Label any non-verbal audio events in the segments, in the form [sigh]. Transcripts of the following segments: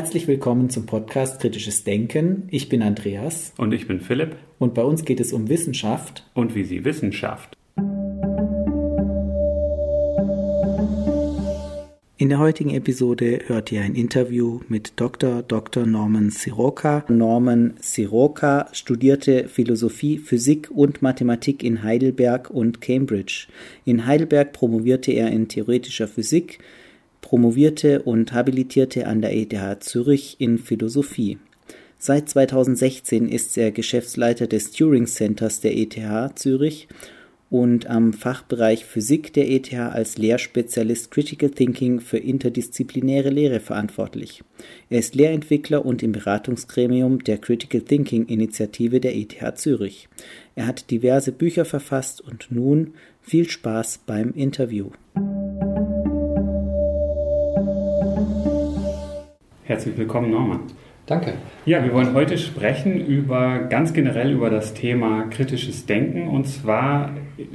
Herzlich willkommen zum Podcast Kritisches Denken. Ich bin Andreas. Und ich bin Philipp. Und bei uns geht es um Wissenschaft. Und wie sie Wissenschaft. In der heutigen Episode hört ihr ein Interview mit Dr. Dr. Norman Siroka. Norman Siroka studierte Philosophie, Physik und Mathematik in Heidelberg und Cambridge. In Heidelberg promovierte er in theoretischer Physik, promovierte und habilitierte an der ETH Zürich in Philosophie. Seit 2016 ist er Geschäftsleiter des Turing Centers der ETH Zürich und am Fachbereich Physik der ETH als Lehrspezialist Critical Thinking für interdisziplinäre Lehre verantwortlich. Er ist Lehrentwickler und im Beratungsgremium der Critical Thinking Initiative der ETH Zürich. Er hat diverse Bücher verfasst und nun viel Spaß beim Interview. Herzlich willkommen, Norman. Danke. Ja, wir wollen heute sprechen über ganz generell über das Thema kritisches Denken und zwar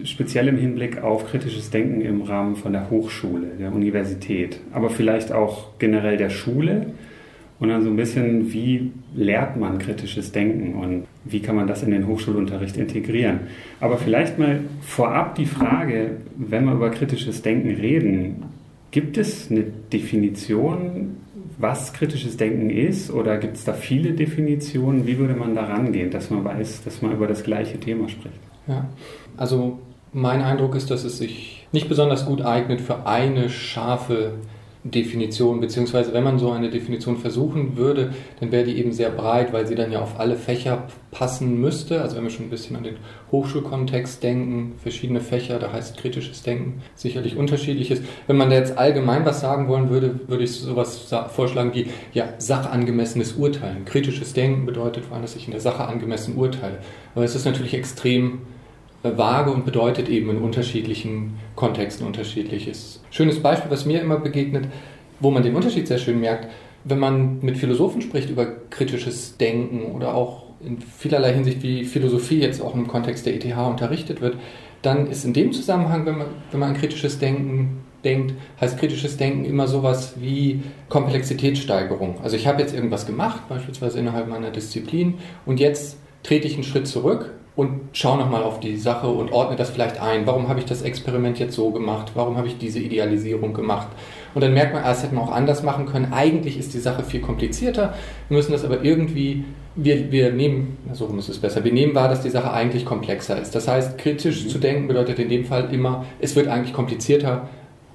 speziell im Hinblick auf kritisches Denken im Rahmen von der Hochschule, der Universität, aber vielleicht auch generell der Schule und dann so ein bisschen, wie lehrt man kritisches Denken und wie kann man das in den Hochschulunterricht integrieren. Aber vielleicht mal vorab die Frage, wenn wir über kritisches Denken reden, gibt es eine Definition was kritisches Denken ist oder gibt es da viele Definitionen? Wie würde man da rangehen, dass man weiß, dass man über das gleiche Thema spricht? Ja, also mein Eindruck ist, dass es sich nicht besonders gut eignet für eine scharfe Definition, beziehungsweise wenn man so eine Definition versuchen würde, dann wäre die eben sehr breit, weil sie dann ja auf alle Fächer passen müsste. Also wenn wir schon ein bisschen an den Hochschulkontext denken, verschiedene Fächer, da heißt kritisches Denken sicherlich unterschiedliches. Wenn man da jetzt allgemein was sagen wollen würde, würde ich sowas vorschlagen wie ja, sachangemessenes Urteilen. Kritisches Denken bedeutet vor allem, dass ich in der Sache angemessen urteile. Aber es ist natürlich extrem vage und bedeutet eben in unterschiedlichen Kontexten unterschiedliches. Schönes Beispiel, was mir immer begegnet, wo man den Unterschied sehr schön merkt, wenn man mit Philosophen spricht über kritisches Denken oder auch in vielerlei Hinsicht, wie Philosophie jetzt auch im Kontext der ETH unterrichtet wird, dann ist in dem Zusammenhang, wenn man, wenn man an kritisches Denken denkt, heißt kritisches Denken immer sowas wie Komplexitätssteigerung. Also ich habe jetzt irgendwas gemacht, beispielsweise innerhalb meiner Disziplin, und jetzt trete ich einen Schritt zurück und schau nochmal auf die Sache und ordne das vielleicht ein. Warum habe ich das Experiment jetzt so gemacht? Warum habe ich diese Idealisierung gemacht? Und dann merkt man, ah, das hätte man auch anders machen können. Eigentlich ist die Sache viel komplizierter. Wir müssen das aber irgendwie, wir, wir nehmen, so ist es besser, wir nehmen wahr, dass die Sache eigentlich komplexer ist. Das heißt, kritisch mhm. zu denken bedeutet in dem Fall immer, es wird eigentlich komplizierter,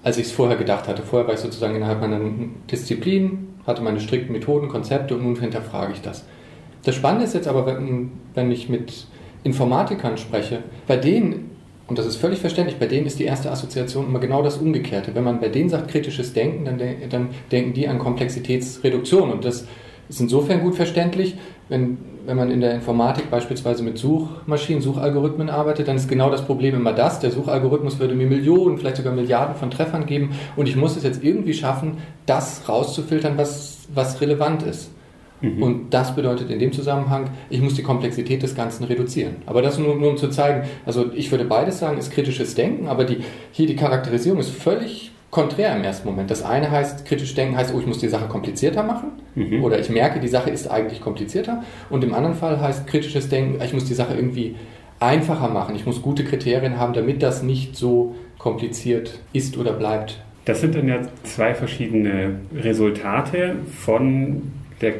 als ich es vorher gedacht hatte. Vorher war ich sozusagen innerhalb meiner Disziplin, hatte meine strikten Methoden, Konzepte und nun hinterfrage ich das. Das Spannende ist jetzt aber, wenn, wenn ich mit Informatikern spreche, bei denen, und das ist völlig verständlich, bei denen ist die erste Assoziation immer genau das Umgekehrte. Wenn man bei denen sagt kritisches Denken, dann, de dann denken die an Komplexitätsreduktion. Und das ist insofern gut verständlich, wenn, wenn man in der Informatik beispielsweise mit Suchmaschinen, Suchalgorithmen arbeitet, dann ist genau das Problem immer das. Der Suchalgorithmus würde mir Millionen, vielleicht sogar Milliarden von Treffern geben und ich muss es jetzt irgendwie schaffen, das rauszufiltern, was, was relevant ist. Mhm. Und das bedeutet in dem Zusammenhang, ich muss die Komplexität des Ganzen reduzieren. Aber das nur, nur um zu zeigen, also ich würde beides sagen, ist kritisches Denken, aber die, hier die Charakterisierung ist völlig konträr im ersten Moment. Das eine heißt, kritisch denken heißt, oh, ich muss die Sache komplizierter machen mhm. oder ich merke, die Sache ist eigentlich komplizierter. Und im anderen Fall heißt kritisches Denken, ich muss die Sache irgendwie einfacher machen. Ich muss gute Kriterien haben, damit das nicht so kompliziert ist oder bleibt. Das sind dann ja zwei verschiedene Resultate von der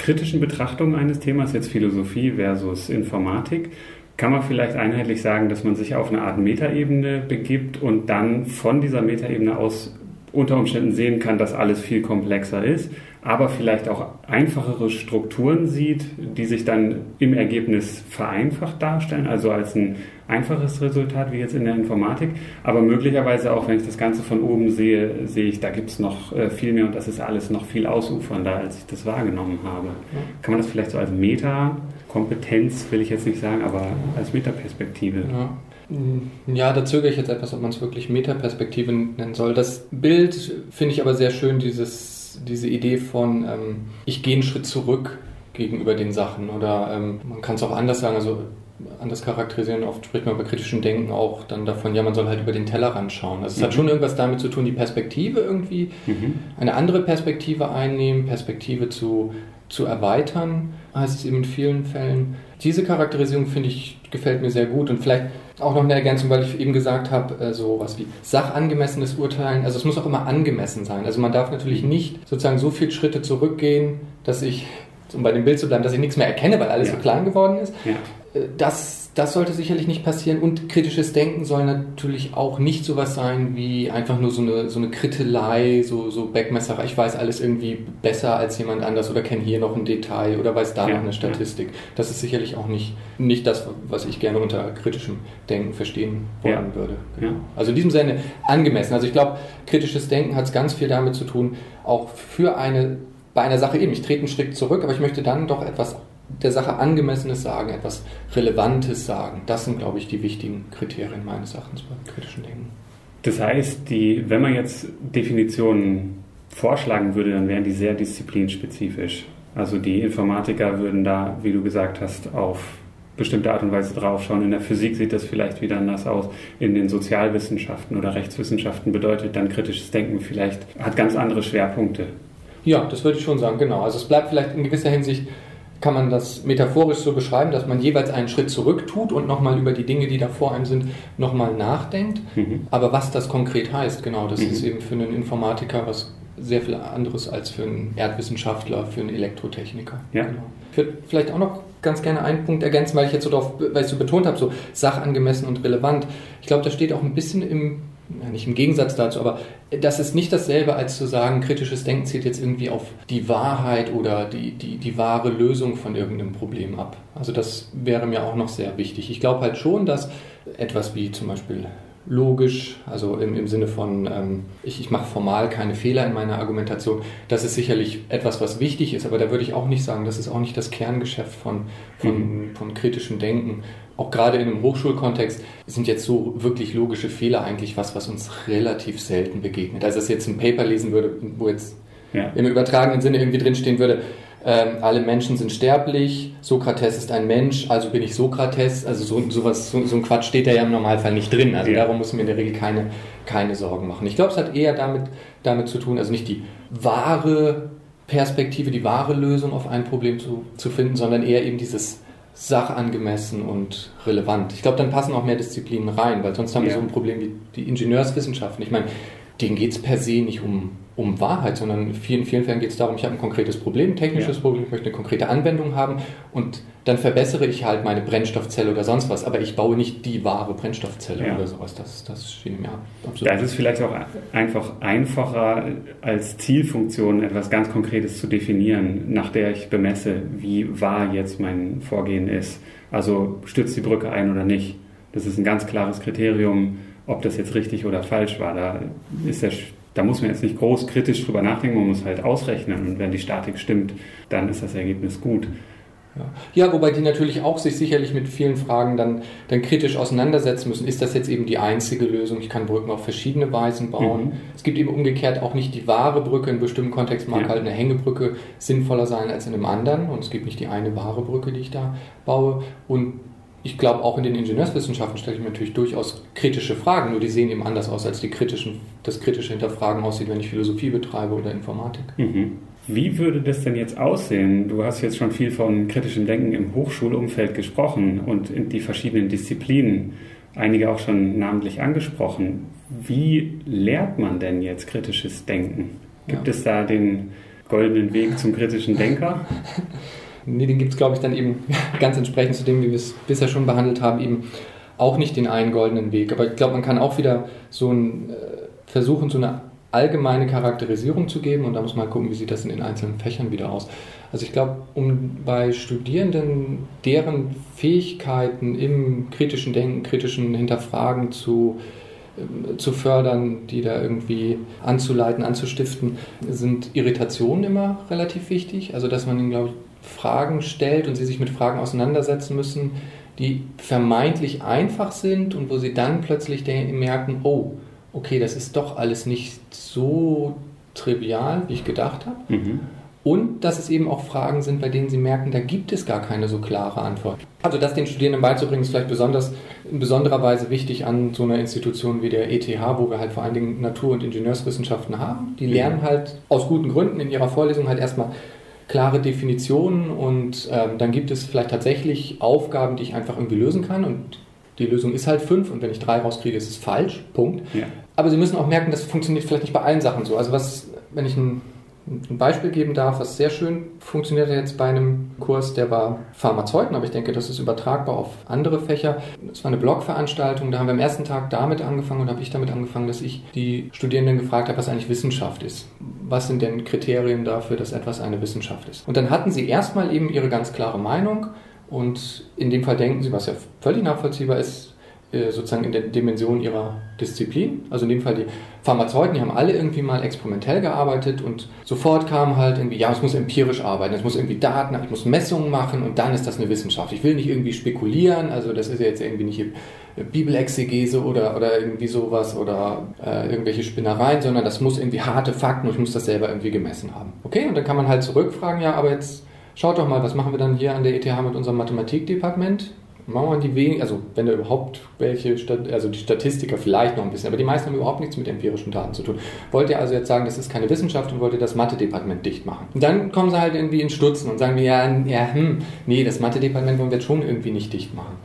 kritischen Betrachtung eines Themas, jetzt Philosophie versus Informatik, kann man vielleicht einheitlich sagen, dass man sich auf eine Art Metaebene begibt und dann von dieser Metaebene aus unter Umständen sehen kann, dass alles viel komplexer ist, aber vielleicht auch einfachere Strukturen sieht, die sich dann im Ergebnis vereinfacht darstellen, also als ein einfaches Resultat wie jetzt in der Informatik, aber möglicherweise auch, wenn ich das Ganze von oben sehe, sehe ich, da gibt es noch äh, viel mehr und das ist alles noch viel ausufernder, als ich das wahrgenommen habe. Kann man das vielleicht so als Meta-Kompetenz, will ich jetzt nicht sagen, aber als Metaperspektive? Ja. Ja, da zögere ich jetzt etwas, ob man es wirklich Metaperspektive nennen soll. Das Bild finde ich aber sehr schön, dieses, diese Idee von, ähm, ich gehe einen Schritt zurück gegenüber den Sachen. Oder ähm, man kann es auch anders sagen, also anders charakterisieren. Oft spricht man bei kritischem Denken auch dann davon, ja, man soll halt über den Tellerrand schauen. Also es Mhm. hat schon irgendwas damit zu tun, die Perspektive irgendwie, Mhm. eine andere Perspektive einnehmen, Perspektive zu, zu erweitern, heißt es eben in vielen Fällen. Diese Charakterisierung finde ich, gefällt mir sehr gut und vielleicht auch noch eine Ergänzung, weil ich eben gesagt habe, äh, so was wie sachangemessenes Urteilen, also es muss auch immer angemessen sein. Also man darf natürlich nicht sozusagen so viele Schritte zurückgehen, dass ich, um bei dem Bild zu bleiben, dass ich nichts mehr erkenne, weil alles Ja. so klein geworden ist. Ja. Das, das sollte sicherlich nicht passieren. Und kritisches Denken soll natürlich auch nicht sowas sein wie einfach nur so eine, so eine Krittelei, so, so Backmesserei. Ich weiß alles irgendwie besser als jemand anders oder kenne hier noch ein Detail oder weiß da Ja, noch eine Statistik. Das ist sicherlich auch nicht, nicht das, was ich gerne unter kritischem Denken verstehen wollen Ja. würde. Ja. Also in diesem Sinne angemessen. Also ich glaube, kritisches Denken hat ganz viel damit zu tun, auch für eine, bei einer Sache eben, ich trete einen Schritt zurück, aber ich möchte dann doch etwas der Sache angemessenes sagen, etwas Relevantes sagen. Das sind, glaube ich, die wichtigen Kriterien meines Erachtens beim kritischen Denken. Das heißt, die, wenn man jetzt Definitionen vorschlagen würde, dann wären die sehr disziplinspezifisch. Also die Informatiker würden da, wie du gesagt hast, auf bestimmte Art und Weise draufschauen. In der Physik sieht das vielleicht wieder anders aus. In den Sozialwissenschaften oder Rechtswissenschaften bedeutet dann kritisches Denken vielleicht, hat ganz andere Schwerpunkte. Ja, das würde ich schon sagen, genau. Also es bleibt vielleicht in gewisser Hinsicht, kann man das metaphorisch so beschreiben, dass man jeweils einen Schritt zurück tut und nochmal über die Dinge, die da vor einem sind, nochmal nachdenkt. Mhm. Aber was das konkret heißt, genau, das Mhm. ist eben für einen Informatiker was sehr viel anderes als für einen Erdwissenschaftler, für einen Elektrotechniker. Ja. Genau. Ich würde vielleicht auch noch ganz gerne einen Punkt ergänzen, weil ich jetzt so darauf, weil ich so betont habe, so sachangemessen und relevant. Ich glaube, das steht auch ein bisschen im, nicht im Gegensatz dazu, aber das ist nicht dasselbe, als zu sagen, kritisches Denken zielt jetzt irgendwie auf die Wahrheit oder die, die, die wahre Lösung von irgendeinem Problem ab. Also das wäre mir auch noch sehr wichtig. Ich glaube halt schon, dass etwas wie zum Beispiel logisch, also im, im Sinne von, ähm, ich, ich mache formal keine Fehler in meiner Argumentation, das ist sicherlich etwas, was wichtig ist, aber da würde ich auch nicht sagen, das ist auch nicht das Kerngeschäft von, von, von kritischem Denken. Auch gerade in einem Hochschulkontext sind jetzt so wirklich logische Fehler eigentlich was, was uns relativ selten begegnet. Also, dass ich jetzt ein Paper lesen würde, wo jetzt Ja. im übertragenen Sinne irgendwie drinstehen würde, ähm, alle Menschen sind sterblich, Sokrates ist ein Mensch, also bin ich Sokrates. Also so, sowas, so, so ein Quatsch steht da ja im Normalfall nicht drin. Also Ja. darum muss mir in der Regel keine, keine Sorgen machen. Ich glaube, es hat eher damit, damit zu tun, also nicht die wahre Perspektive, die wahre Lösung auf ein Problem zu, zu finden, sondern eher eben dieses sachangemessen und relevant. Ich glaube, dann passen auch mehr Disziplinen rein, weil sonst haben wir Ja. so ein Problem wie die Ingenieurswissenschaften. Ich meine, denen geht es per se nicht um, um Wahrheit, sondern in vielen, vielen Fällen geht es darum, ich habe ein konkretes Problem, ein technisches Ja. Problem, ich möchte eine konkrete Anwendung haben und dann verbessere ich halt meine Brennstoffzelle oder sonst was, aber ich baue nicht die wahre Brennstoffzelle Ja. oder sowas. Das, das schien mir absolut. Da ist es vielleicht auch einfach einfacher, als Zielfunktion etwas ganz Konkretes zu definieren, nach der ich bemesse, wie wahr jetzt mein Vorgehen ist. Also stürzt die Brücke ein oder nicht. Das ist ein ganz klares Kriterium, ob das jetzt richtig oder falsch war. Da, ist der, da muss man jetzt nicht groß kritisch drüber nachdenken, man muss halt ausrechnen. Und wenn die Statik stimmt, dann ist das Ergebnis gut. Ja. wobei die natürlich auch sich sicherlich mit vielen Fragen dann, dann kritisch auseinandersetzen müssen. Ist das jetzt eben die einzige Lösung? Ich kann Brücken auf verschiedene Weisen bauen. Mhm. Es gibt eben umgekehrt auch nicht die wahre Brücke. In bestimmten Kontext mag Ja. halt eine Hängebrücke sinnvoller sein als in einem anderen. Und es gibt nicht die eine wahre Brücke, die ich da baue. Und ich glaube, auch in den Ingenieurswissenschaften stelle ich mir natürlich durchaus kritische Fragen, nur die sehen eben anders aus, als die kritischen, das kritische Hinterfragen aussieht, wenn ich Philosophie betreibe oder Informatik. Mhm. Wie würde das denn jetzt aussehen? Du hast jetzt schon viel von kritischem Denken im Hochschulumfeld gesprochen und in die verschiedenen Disziplinen, einige auch schon namentlich angesprochen. Wie lehrt man denn jetzt kritisches Denken? Gibt Ja. es da den goldenen Weg zum kritischen Denker? [laughs] Nee, den gibt es, glaube ich, dann eben [laughs] ganz entsprechend zu dem, wie wir es bisher schon behandelt haben, eben auch nicht den einen goldenen Weg. Aber ich glaube, man kann auch wieder so ein, äh, versuchen, so eine allgemeine Charakterisierung zu geben und da muss man halt gucken, wie sieht das in den einzelnen Fächern wieder aus. Also ich glaube, um bei Studierenden deren Fähigkeiten im kritischen Denken, kritischen Hinterfragen zu ähm, zu fördern, die da irgendwie anzuleiten, anzustiften, sind Irritationen immer relativ wichtig. Also dass man ihnen, glaube ich, Fragen stellt und sie sich mit Fragen auseinandersetzen müssen, die vermeintlich einfach sind und wo sie dann plötzlich merken, oh, okay, das ist doch alles nicht so trivial, wie ich gedacht habe. Mhm. und dass es eben auch Fragen sind, bei denen sie merken, da gibt es gar keine so klare Antwort. Also das den Studierenden beizubringen, ist vielleicht besonders in besonderer Weise wichtig an so einer Institution wie der ETH, wo wir halt vor allen Dingen Natur- und Ingenieurswissenschaften haben. Die lernen halt aus guten Gründen in ihrer Vorlesung halt erstmal klare Definitionen und ähm, dann gibt es vielleicht tatsächlich Aufgaben, die ich einfach irgendwie lösen kann und die Lösung ist halt fünf und wenn ich drei rauskriege, ist es falsch. Punkt. Ja. Aber Sie müssen auch merken, das funktioniert vielleicht nicht bei allen Sachen so. Also was, wenn ich ein ein Beispiel geben darf, was sehr schön funktioniert jetzt bei einem Kurs, der war Pharmazeuten, aber ich denke, das ist übertragbar auf andere Fächer. Es war eine Blogveranstaltung, da haben wir am ersten Tag damit angefangen und habe ich damit angefangen, dass ich die Studierenden gefragt habe, was eigentlich Wissenschaft ist. Was sind denn Kriterien dafür, dass etwas eine Wissenschaft ist? Und dann hatten sie erstmal eben ihre ganz klare Meinung und in dem Fall denken sie, was ja völlig nachvollziehbar ist, sozusagen in der Dimension ihrer Disziplin. Also in dem Fall die Pharmazeuten, die haben alle irgendwie mal experimentell gearbeitet und sofort kam halt irgendwie, ja, es muss empirisch arbeiten, es muss irgendwie Daten, ich muss Messungen machen und dann ist das eine Wissenschaft. Ich will nicht irgendwie spekulieren, also das ist ja jetzt irgendwie nicht Bibelexegese oder, oder irgendwie sowas oder äh, irgendwelche Spinnereien, sondern das muss irgendwie harte Fakten und ich muss das selber irgendwie gemessen haben. Okay, und dann kann man halt zurückfragen, ja, aber jetzt schaut doch mal, was machen wir dann hier an der ETH mit unserem Mathematikdepartement? Machen wir die wenigen, also wenn da überhaupt welche, also die Statistiker vielleicht noch ein bisschen, aber die meisten haben überhaupt nichts mit empirischen Daten zu tun. Wollt ihr also jetzt sagen, das ist keine Wissenschaft und wollt ihr das Mathe-Departement dicht machen? Und dann kommen sie halt irgendwie in Stutzen und sagen wir, ja, ja hm, nee, das Mathe-Departement wollen wir jetzt schon irgendwie nicht dicht machen.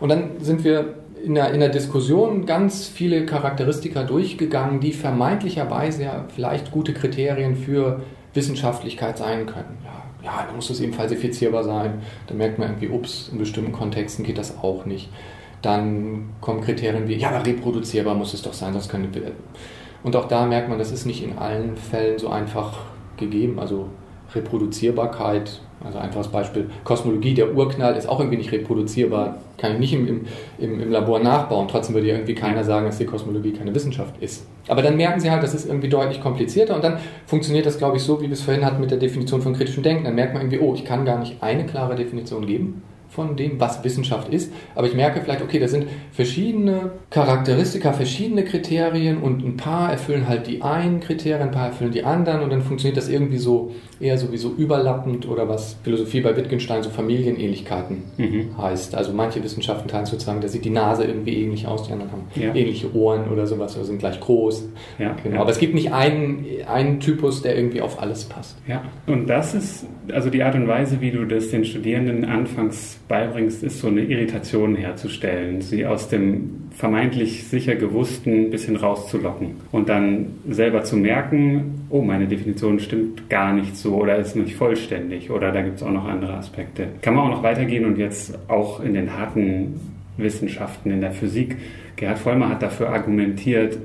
Und dann sind wir in der, in der Diskussion ganz viele Charakteristika durchgegangen, die vermeintlicherweise ja vielleicht gute Kriterien für Wissenschaftlichkeit sein können. Ja, ja, dann muss es eben falsifizierbar sein. Dann merkt man irgendwie, ups, in bestimmten Kontexten geht das auch nicht. Dann kommen Kriterien wie, ja, aber reproduzierbar muss es doch sein, sonst wir. Und auch da merkt man, das ist nicht in allen Fällen so einfach gegeben. Also Reproduzierbarkeit also einfaches Beispiel, Kosmologie, der Urknall ist auch irgendwie nicht reproduzierbar, kann ich nicht im, im, im Labor nachbauen. Trotzdem würde irgendwie keiner sagen, dass die Kosmologie keine Wissenschaft ist. Aber dann merken sie halt, das ist irgendwie deutlich komplizierter und dann funktioniert das, glaube ich, so, wie wir es vorhin hatten mit der Definition von kritischem Denken. Dann merkt man irgendwie, oh, ich kann gar nicht eine klare Definition geben von dem, was Wissenschaft ist. Aber ich merke vielleicht, okay, da sind verschiedene Charakteristika, verschiedene Kriterien und ein paar erfüllen halt die einen Kriterien, ein paar erfüllen die anderen und dann funktioniert das irgendwie so eher sowieso überlappend oder was Philosophie bei Wittgenstein so Familienähnlichkeiten mhm. heißt. Also manche Wissenschaften teilen sozusagen, da sieht die Nase irgendwie ähnlich aus, die anderen haben ja. ähnliche Ohren oder sowas oder sind gleich groß. Ja, genau. Ja. Aber es gibt nicht einen, einen Typus, der irgendwie auf alles passt. Ja, und das ist also die Art und Weise, wie du das den Studierenden anfangs beibringst, ist so eine Irritation herzustellen, sie aus dem vermeintlich sicher gewussten ein bisschen rauszulocken und dann selber zu merken, oh, meine Definition stimmt gar nicht so oder ist nicht vollständig oder da gibt es auch noch andere Aspekte. Kann man auch noch weitergehen und jetzt auch in den harten Wissenschaften, in der Physik. Gerhard Vollmer hat dafür argumentiert,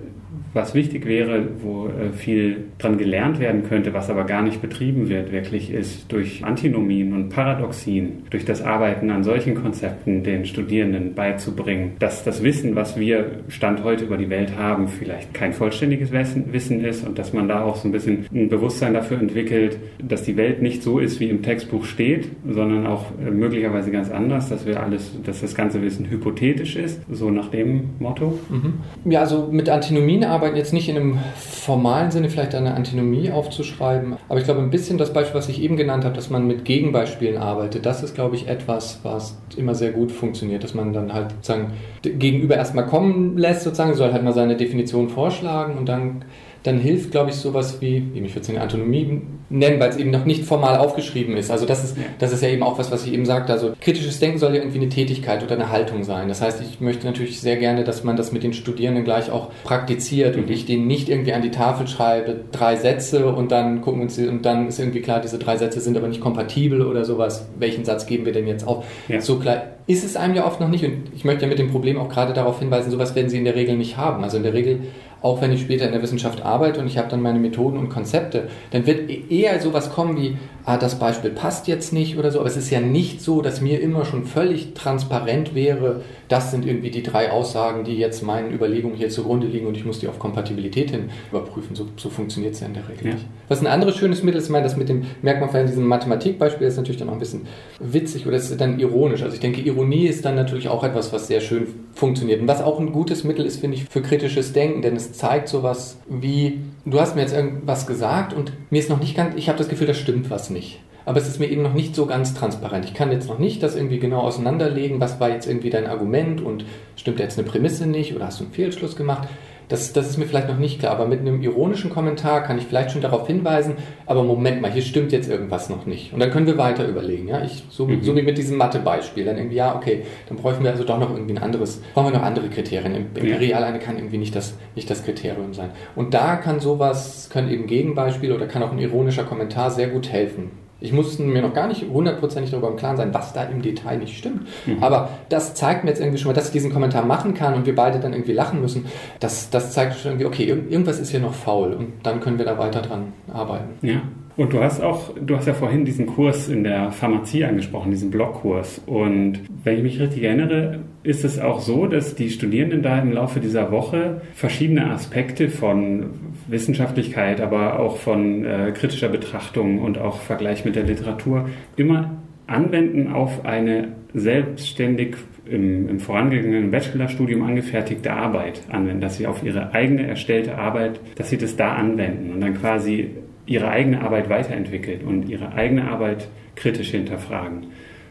was wichtig wäre, wo äh, viel dran gelernt werden könnte, was aber gar nicht betrieben wird, wirklich ist durch Antinomien und Paradoxien, durch das Arbeiten an solchen Konzepten den Studierenden beizubringen, dass das Wissen, was wir Stand heute über die Welt haben, vielleicht kein vollständiges Wissen ist und dass man da auch so ein bisschen ein Bewusstsein dafür entwickelt, dass die Welt nicht so ist, wie im Textbuch steht, sondern auch äh, möglicherweise ganz anders, dass wir alles, dass das ganze Wissen hypothetisch ist, so nach dem Motto. Mhm. Ja, also mit Antinomien arbeiten arbeiten jetzt nicht in einem formalen Sinne vielleicht eine Antinomie aufzuschreiben, aber ich glaube ein bisschen das Beispiel, was ich eben genannt habe, dass man mit Gegenbeispielen arbeitet, das ist, glaube ich, etwas, was immer sehr gut funktioniert, dass man dann halt sozusagen gegenüber erstmal kommen lässt, sozusagen, soll halt mal seine Definition vorschlagen und dann dann hilft, glaube ich, sowas wie, ich würde es eine Antonomie nennen, weil es eben noch nicht formal aufgeschrieben ist. Also das ist, das ist ja eben auch was, was ich eben sagte. Also kritisches Denken soll ja irgendwie eine Tätigkeit oder eine Haltung sein. Das heißt, ich möchte natürlich sehr gerne, dass man das mit den Studierenden gleich auch praktiziert und ich denen nicht irgendwie an die Tafel schreibe, drei Sätze und dann gucken wir uns, und dann ist irgendwie klar, diese drei Sätze sind aber nicht kompatibel oder sowas. Welchen Satz geben wir denn jetzt auf? Ja. So klar ist es einem ja oft noch nicht und ich möchte ja mit dem Problem auch gerade darauf hinweisen, sowas werden sie in der Regel nicht haben. Also in der Regel auch wenn ich später in der Wissenschaft arbeite und ich habe dann meine Methoden und Konzepte, dann wird eher sowas kommen wie, ah, das Beispiel passt jetzt nicht oder so. Aber es ist ja nicht so, dass mir immer schon völlig transparent wäre, das sind irgendwie die drei Aussagen, die jetzt meinen Überlegungen hier zugrunde liegen und ich muss die auf Kompatibilität hin überprüfen. So, so funktioniert es ja in der Regel ja. nicht. Was ein anderes schönes Mittel ist, ich meine, das mit dem, in diesem Mathematikbeispiel, ist natürlich dann auch ein bisschen witzig oder ist dann ironisch. Also ich denke, Ironie ist dann natürlich auch etwas, was sehr schön funktioniert. Und was auch ein gutes Mittel ist, finde ich, für kritisches Denken, denn es zeigt sowas wie, du hast mir jetzt irgendwas gesagt und mir ist noch nicht ganz, ich habe das Gefühl, da stimmt was nicht. Aber es ist mir eben noch nicht so ganz transparent. Ich kann jetzt noch nicht das irgendwie genau auseinanderlegen, was war jetzt irgendwie dein Argument und stimmt jetzt eine Prämisse nicht oder hast du einen Fehlschluss gemacht. Das, das ist mir vielleicht noch nicht klar, aber mit einem ironischen Kommentar kann ich vielleicht schon darauf hinweisen, aber Moment mal, hier stimmt jetzt irgendwas noch nicht. Und dann können wir weiter überlegen. Ja? Ich, so, mhm. so wie mit diesem Mathe-Beispiel. Dann irgendwie, ja, okay, dann bräuchten wir also doch noch irgendwie ein anderes, brauchen wir noch andere Kriterien. Imperial ja. alleine kann irgendwie nicht das, nicht das Kriterium sein. Und da kann sowas, können eben Gegenbeispiele oder kann auch ein ironischer Kommentar sehr gut helfen. Ich musste mir noch gar nicht hundertprozentig darüber im Klaren sein, was da im Detail nicht stimmt. Mhm. Aber das zeigt mir jetzt irgendwie schon mal, dass ich diesen Kommentar machen kann und wir beide dann irgendwie lachen müssen. Das, das zeigt schon irgendwie, okay, irgendwas ist hier noch faul und dann können wir da weiter dran arbeiten. Ja. Und du hast auch, du hast ja vorhin diesen Kurs in der Pharmazie angesprochen, diesen Blockkurs. Und wenn ich mich richtig erinnere, ist es auch so, dass die Studierenden da im Laufe dieser Woche verschiedene Aspekte von Wissenschaftlichkeit, aber auch von äh, kritischer Betrachtung und auch Vergleich mit der Literatur immer anwenden auf eine selbstständig im, im vorangegangenen Bachelorstudium angefertigte Arbeit anwenden, dass sie auf ihre eigene erstellte Arbeit, dass sie das da anwenden und dann quasi ihre eigene Arbeit weiterentwickelt und ihre eigene Arbeit kritisch hinterfragen.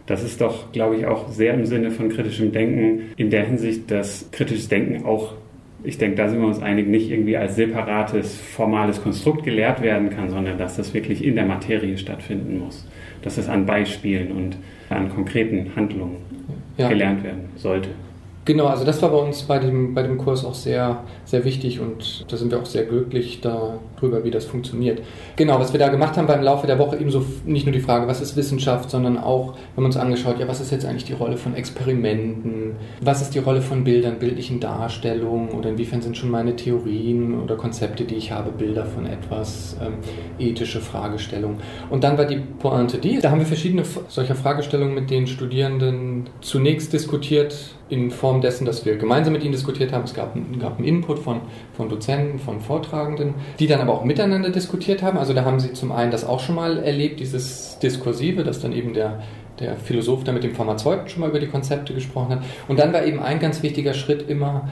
Das ist doch, glaube ich, auch sehr im Sinne von kritischem Denken in der Hinsicht, dass kritisches Denken auch, ich denke, da sind wir uns einig, nicht irgendwie als separates, formales Konstrukt gelehrt werden kann, sondern dass das wirklich in der Materie stattfinden muss. Dass es an Beispielen und an konkreten Handlungen ja. gelernt werden sollte. Genau, also das war bei uns bei dem, bei dem Kurs auch sehr, sehr wichtig und da sind wir auch sehr glücklich darüber, wie das funktioniert. Genau, was wir da gemacht haben beim Laufe der Woche, ebenso nicht nur die Frage, was ist Wissenschaft, sondern auch, wir haben uns angeschaut, ja, was ist jetzt eigentlich die Rolle von Experimenten, was ist die Rolle von Bildern, bildlichen Darstellungen oder inwiefern sind schon meine Theorien oder Konzepte, die ich habe, Bilder von etwas, ähm, ethische Fragestellungen. Und dann war die Pointe die, da haben wir verschiedene solcher Fragestellungen mit den Studierenden zunächst diskutiert, in Form dessen, dass wir gemeinsam mit ihnen diskutiert haben. Es gab, gab einen Input von, von Dozenten, von Vortragenden, die dann aber auch miteinander diskutiert haben. Also da haben sie zum einen das auch schon mal erlebt, dieses Diskursive, dass dann eben der, der Philosoph da mit dem Pharmazeuten schon mal über die Konzepte gesprochen hat. Und dann war eben ein ganz wichtiger Schritt immer,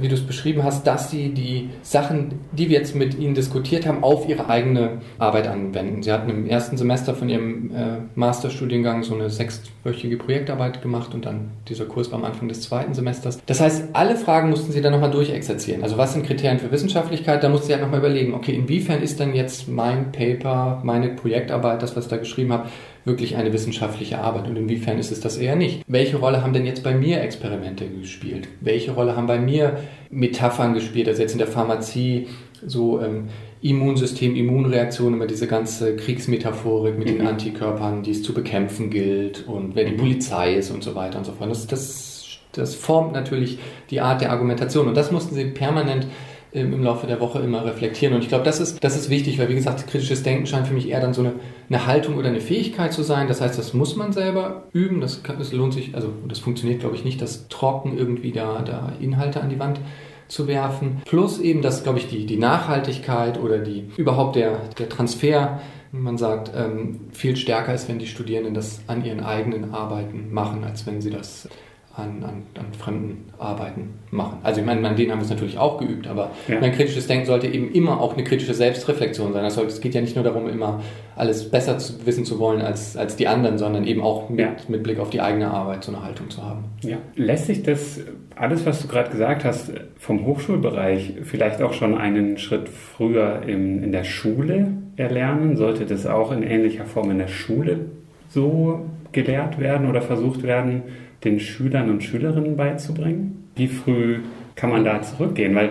wie du es beschrieben hast, dass sie die Sachen, die wir jetzt mit ihnen diskutiert haben, auf ihre eigene Arbeit anwenden. Sie hatten im ersten Semester von ihrem äh, Masterstudiengang so eine sechswöchige Projektarbeit gemacht und dann dieser Kurs war am Anfang des zweiten Semesters. Das heißt, alle Fragen mussten sie dann nochmal durchexerzieren. Also was sind Kriterien für Wissenschaftlichkeit? Da mussten sie halt nochmal überlegen, okay, inwiefern ist dann jetzt mein Paper, meine Projektarbeit, das, was ich da geschrieben habe, wirklich eine wissenschaftliche Arbeit und inwiefern ist es das eher nicht? Welche Rolle haben denn jetzt bei mir Experimente gespielt? Welche Rolle haben bei mir Metaphern gespielt? Also jetzt in der Pharmazie so ähm, Immunsystem, Immunreaktion, immer diese ganze Kriegsmetaphorik mit mhm. den Antikörpern, die es zu bekämpfen gilt und wer die mhm. Polizei ist und so weiter und so fort. Das, das, das formt natürlich die Art der Argumentation und das mussten sie permanent im Laufe der Woche immer reflektieren. Und ich glaube, das ist, das ist wichtig, weil wie gesagt, kritisches Denken scheint für mich eher dann so eine, eine Haltung oder eine Fähigkeit zu sein. Das heißt, das muss man selber üben. Das, kann, das lohnt sich, also das funktioniert, glaube ich, nicht, das trocken irgendwie da, da Inhalte an die Wand zu werfen. Plus eben, dass, glaube ich, die, die Nachhaltigkeit oder die überhaupt der, der Transfer man sagt, ähm, viel stärker ist, wenn die Studierenden das an ihren eigenen Arbeiten machen, als wenn sie das an, an, an fremden Arbeiten machen. Also ich meine, an denen haben wir es natürlich auch geübt, aber ja. mein kritisches Denken sollte eben immer auch eine kritische Selbstreflexion sein. Es geht ja nicht nur darum, immer alles besser zu wissen zu wollen als, als die anderen, sondern eben auch mit, ja. mit Blick auf die eigene Arbeit so eine Haltung zu haben. Ja. Lässt sich das, alles was du gerade gesagt hast, vom Hochschulbereich vielleicht auch schon einen Schritt früher in, in der Schule erlernen? Sollte das auch in ähnlicher Form in der Schule so gelehrt werden oder versucht werden, den Schülern und Schülerinnen beizubringen? Wie früh kann man da zurückgehen? Weil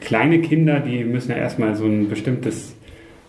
kleine Kinder, die müssen ja erstmal so ein bestimmtes,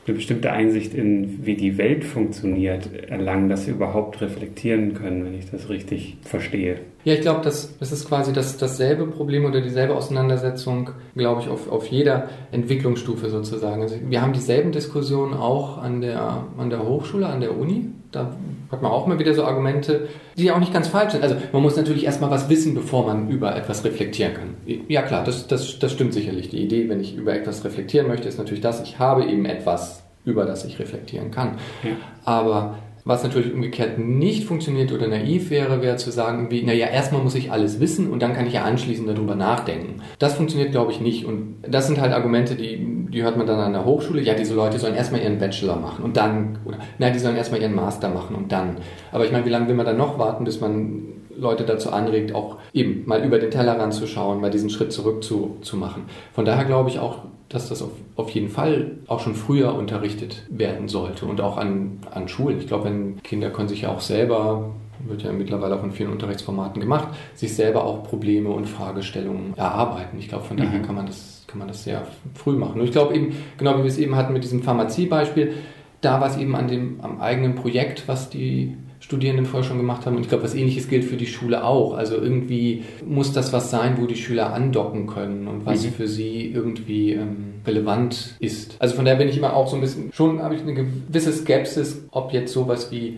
eine bestimmte Einsicht in, wie die Welt funktioniert, erlangen, dass sie überhaupt reflektieren können, wenn ich das richtig verstehe. Ja, ich glaube, das, das ist quasi das, dasselbe Problem oder dieselbe Auseinandersetzung, glaube ich, auf, auf jeder Entwicklungsstufe sozusagen. Also wir haben dieselben Diskussionen auch an der, an der Hochschule, an der Uni. Da hat man auch mal wieder so Argumente, die ja auch nicht ganz falsch sind. Also man muss natürlich erstmal was wissen, bevor man über etwas reflektieren kann. Ja klar, das, das, das stimmt sicherlich. Die Idee, wenn ich über etwas reflektieren möchte, ist natürlich das, ich habe eben etwas, über das ich reflektieren kann. Ja. Aber Was natürlich umgekehrt nicht funktioniert oder naiv wäre, wäre zu sagen, wie, naja, erstmal muss ich alles wissen und dann kann ich ja anschließend darüber nachdenken. Das funktioniert, glaube ich, nicht. Und das sind halt Argumente, die, die hört man dann an der Hochschule. Ja, diese Leute sollen erstmal ihren Bachelor machen und dann, oder nein, die sollen erstmal ihren Master machen und dann. Aber ich meine, wie lange will man dann noch warten, bis man Leute dazu anregt, auch eben mal über den Tellerrand zu schauen, mal diesen Schritt zurück zu, zu machen. Von daher glaube ich auch, dass das auf, auf jeden Fall auch schon früher unterrichtet werden sollte und auch an, an Schulen. Ich glaube, wenn Kinder können sich ja auch selber wird ja mittlerweile auch in vielen Unterrichtsformaten gemacht, sich selber auch Probleme und Fragestellungen erarbeiten. Ich glaube, von mhm. daher kann man das, kann man das sehr früh machen. Und ich glaube eben, genau wie wir es eben hatten mit diesem Pharmaziebeispiel, da war es eben an dem, am eigenen Projekt, was die Studierenden vorher schon gemacht haben. Und ich glaube, was ähnliches gilt für die Schule auch. Also irgendwie muss das was sein, wo die Schüler andocken können und was mhm. für sie irgendwie ähm, relevant ist. Also von daher bin ich immer auch so ein bisschen, schon habe ich eine gewisse Skepsis, ob jetzt sowas wie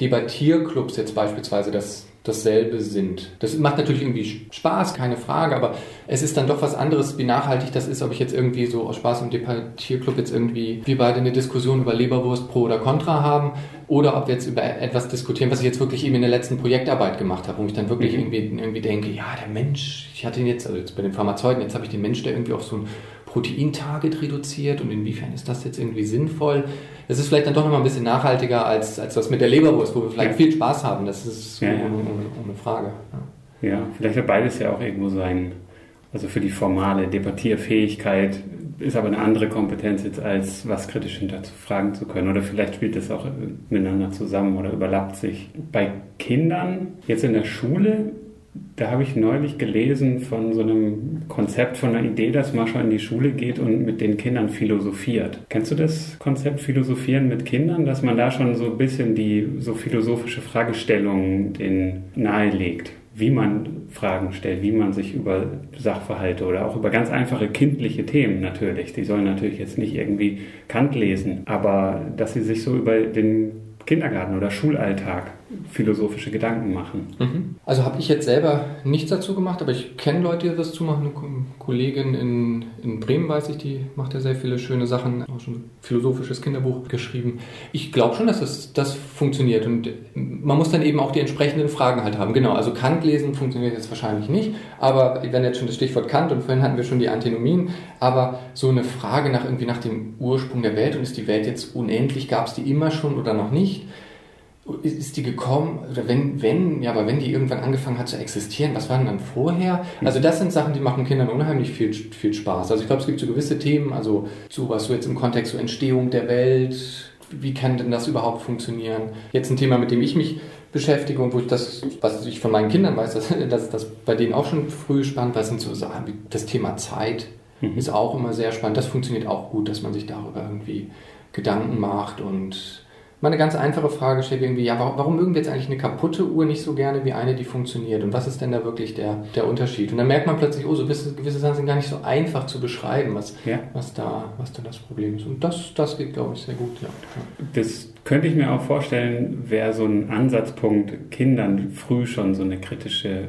Debattierclubs jetzt beispielsweise das dasselbe sind. Das macht natürlich irgendwie Spaß, keine Frage, aber es ist dann doch was anderes, wie nachhaltig das ist, ob ich jetzt irgendwie so aus Spaß im Debattierclub jetzt irgendwie wir beide eine Diskussion über Leberwurst pro oder contra haben oder ob wir jetzt über etwas diskutieren, was ich jetzt wirklich eben in der letzten Projektarbeit gemacht habe, wo ich dann wirklich mhm. irgendwie, irgendwie denke, ja, der Mensch, ich hatte ihn jetzt, also jetzt bei den Pharmazeuten, jetzt habe ich den Mensch, der irgendwie auf so ein Proteintarget reduziert und inwiefern ist das jetzt irgendwie sinnvoll? Das ist vielleicht dann doch nochmal ein bisschen nachhaltiger als, als das mit der Leberwurst, wo wir vielleicht ja. viel Spaß haben. Das ist ja, ohne, ohne, ohne, Frage. Ja. ja, vielleicht hat beides ja auch irgendwo sein, also für die formale Debattierfähigkeit ist aber eine andere Kompetenz jetzt als was kritisch hinterfragen zu können. Oder vielleicht spielt das auch miteinander zusammen oder überlappt sich. Bei Kindern jetzt in der Schule da habe ich neulich gelesen von so einem Konzept, von einer Idee, dass Mascha in die Schule geht und mit den Kindern philosophiert. Kennst du das Konzept Philosophieren mit Kindern, dass man da schon so ein bisschen die so philosophische Fragestellungen den nahelegt? Wie man Fragen stellt, wie man sich über Sachverhalte oder auch über ganz einfache kindliche Themen natürlich, die sollen natürlich jetzt nicht irgendwie Kant lesen, aber dass sie sich so über den Kindergarten oder Schulalltag philosophische Gedanken machen. Mhm. Also habe ich jetzt selber nichts dazu gemacht, aber ich kenne Leute, die das zu machen. Eine Kollegin in, in Bremen, weiß ich, die macht ja sehr viele schöne Sachen, auch schon ein philosophisches Kinderbuch geschrieben. Ich glaube schon, dass das, das funktioniert und man muss dann eben auch die entsprechenden Fragen halt haben. Genau, also Kant lesen funktioniert jetzt wahrscheinlich nicht, aber wenn jetzt schon das Stichwort Kant und vorhin hatten wir schon die Antinomien, aber so eine Frage nach irgendwie nach dem Ursprung der Welt und ist die Welt jetzt unendlich, gab es die immer schon oder noch nicht? Ist die gekommen, oder wenn, wenn, ja, aber wenn die irgendwann angefangen hat zu existieren, was war denn dann vorher? Also das sind Sachen, die machen Kindern unheimlich viel, viel Spaß. Also ich glaube, es gibt so gewisse Themen, also so was so jetzt im Kontext so Entstehung der Welt, wie kann denn das überhaupt funktionieren? Jetzt ein Thema, mit dem ich mich beschäftige und wo ich das, was ich von meinen Kindern weiß, dass, dass das bei denen auch schon früh spannend war, sind so Sachen wie das Thema Zeit mhm. ist auch immer sehr spannend. Das funktioniert auch gut, dass man sich darüber irgendwie Gedanken macht und mal eine ganz einfache Frage stellt, irgendwie, ja, warum, warum, mögen wir jetzt eigentlich eine kaputte Uhr nicht so gerne wie eine, die funktioniert? Und was ist denn da wirklich der, der Unterschied? Und dann merkt man plötzlich, oh, so gewisse, gewisse Sachen sind gar nicht so einfach zu beschreiben, was, ja. was, da, was da das Problem ist. Und das, das geht, glaube ich, sehr gut, ja. Das könnte ich mir auch vorstellen, wäre so ein Ansatzpunkt, Kindern früh schon so eine kritische